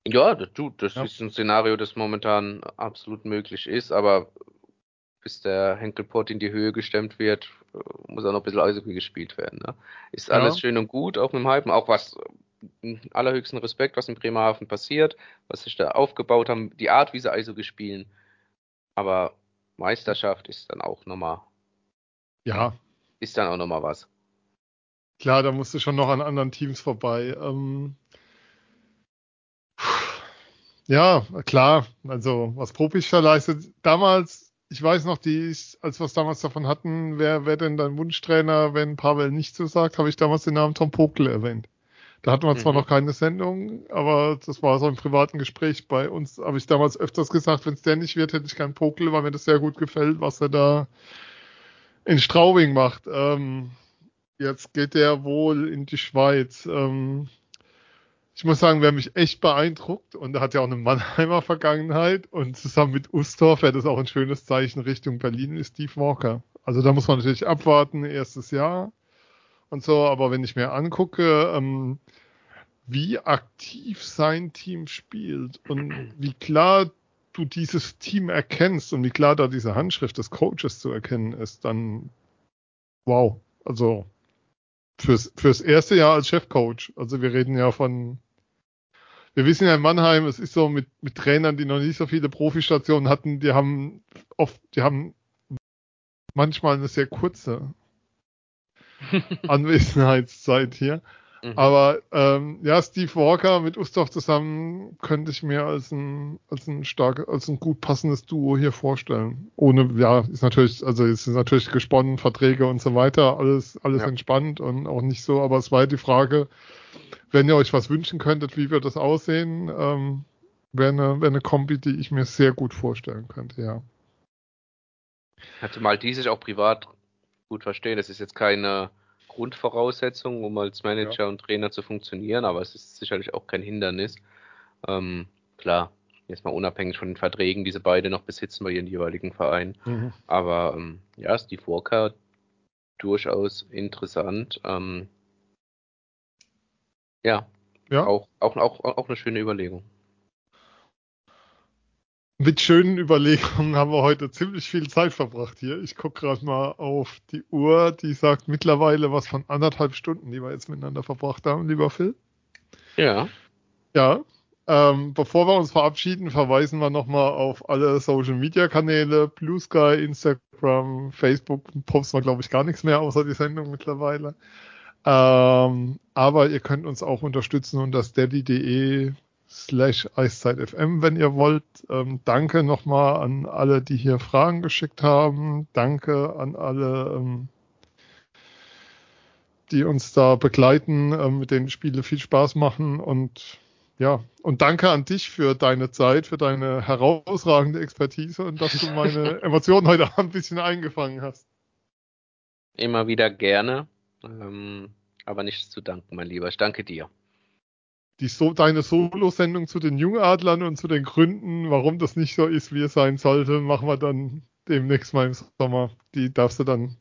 Speaker 3: Ja, das, du, das ja. ist ein Szenario, das momentan absolut möglich ist, aber bis der Henkelport in die Höhe gestemmt wird, muss auch noch ein bisschen Eishockey gespielt werden. Ne? Ist alles ja. schön und gut, auch mit dem Hypen, auch was allerhöchsten Respekt, was in Bremerhaven passiert, was sich da aufgebaut haben, die Art, wie sie Eishockey spielen, aber Meisterschaft ist dann auch nochmal.
Speaker 2: Ja.
Speaker 3: Ist dann auch nochmal was.
Speaker 2: Klar, da musst du schon noch an anderen Teams vorbei. Ähm, ja, klar. Also, was Propisch verleistet. Damals, ich weiß noch, die, als wir es damals davon hatten, wer, wer denn dein Wunschtrainer, wenn Pavel nicht so sagt, habe ich damals den Namen Tom Pokle erwähnt. Da hatten wir zwar mhm. noch keine Sendung, aber das war so im privaten Gespräch bei uns, habe ich damals öfters gesagt, wenn es der nicht wird, hätte ich keinen Pokle, weil mir das sehr gut gefällt, was er da in Straubing macht. Ähm, jetzt geht der wohl in die Schweiz. Ähm, ich muss sagen, wer mich echt beeindruckt, und hat ja auch eine Mannheimer Vergangenheit, und zusammen mit Ustorf wäre das auch ein schönes Zeichen Richtung Berlin, ist Steve Walker. Also da muss man natürlich abwarten, erstes Jahr und so, aber wenn ich mir angucke, ähm, wie aktiv sein Team spielt und wie klar du dieses Team erkennst und wie klar da diese Handschrift des Coaches zu erkennen ist, dann wow. Also fürs, fürs erste Jahr als Chefcoach. Also wir reden ja von, wir wissen ja in Mannheim, es ist so mit, mit Trainern, die noch nicht so viele Profistationen hatten, die haben oft, die haben manchmal eine sehr kurze Anwesenheitszeit hier. Mhm. Aber ähm, ja, Steve Walker mit Ustorf zusammen könnte ich mir als ein, als ein stark, als ein gut passendes Duo hier vorstellen. Ohne, ja, ist natürlich, also es ist natürlich gesponnen, Verträge und so weiter, alles, alles ja. entspannt und auch nicht so, aber es war die Frage, wenn ihr euch was wünschen könntet, wie wird das aussehen, ähm, wäre eine, wär eine Kombi, die ich mir sehr gut vorstellen könnte, ja.
Speaker 3: Hatte mal die sich auch privat gut verstehen. Das ist jetzt keine Grundvoraussetzung, um als Manager ja. und Trainer zu funktionieren, aber es ist sicherlich auch kein Hindernis. Ähm, klar, jetzt mal unabhängig von den Verträgen, diese beide noch besitzen bei ihren jeweiligen Vereinen. Mhm. Aber ähm, ja, Steve Walker durchaus interessant. Ähm, ja, ja. Auch, auch, auch, auch eine schöne Überlegung.
Speaker 2: Mit schönen Überlegungen haben wir heute ziemlich viel Zeit verbracht hier. Ich gucke gerade mal auf die Uhr, die sagt mittlerweile was von anderthalb Stunden, die wir jetzt miteinander verbracht haben, lieber Phil.
Speaker 3: Ja.
Speaker 2: Ja. Ähm, bevor wir uns verabschieden, verweisen wir nochmal auf alle Social Media Kanäle, Blue Sky, Instagram, Facebook, posten wir glaube ich gar nichts mehr außer die Sendung mittlerweile. Ähm, aber ihr könnt uns auch unterstützen unter steady.de slash EiszeitFM, wenn ihr wollt. Ähm, danke nochmal an alle, die hier Fragen geschickt haben. Danke an alle, ähm, die uns da begleiten, ähm, mit denen Spiele viel Spaß machen und ja, und danke an dich für deine Zeit, für deine herausragende Expertise und dass du meine Emotionen heute Abend ein bisschen eingefangen hast.
Speaker 3: Immer wieder gerne, ähm, aber nichts zu danken, mein Lieber. Ich danke dir
Speaker 2: die so, deine Solo-Sendung zu den Jungadlern und zu den Gründen, warum das nicht so ist, wie es sein sollte, machen wir dann demnächst mal im Sommer. Die darfst du dann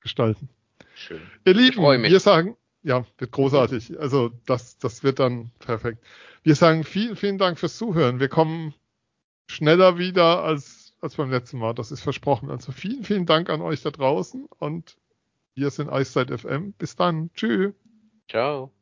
Speaker 2: gestalten.
Speaker 3: Schön.
Speaker 2: Ihr Lieben, wir sagen, ja, wird großartig. Also das, das wird dann perfekt. Wir sagen vielen, vielen Dank fürs Zuhören. Wir kommen schneller wieder als, als beim letzten Mal. Das ist versprochen. Also vielen, vielen Dank an euch da draußen und wir sind Eiszeit FM. Bis dann. Tschüss.
Speaker 3: Ciao.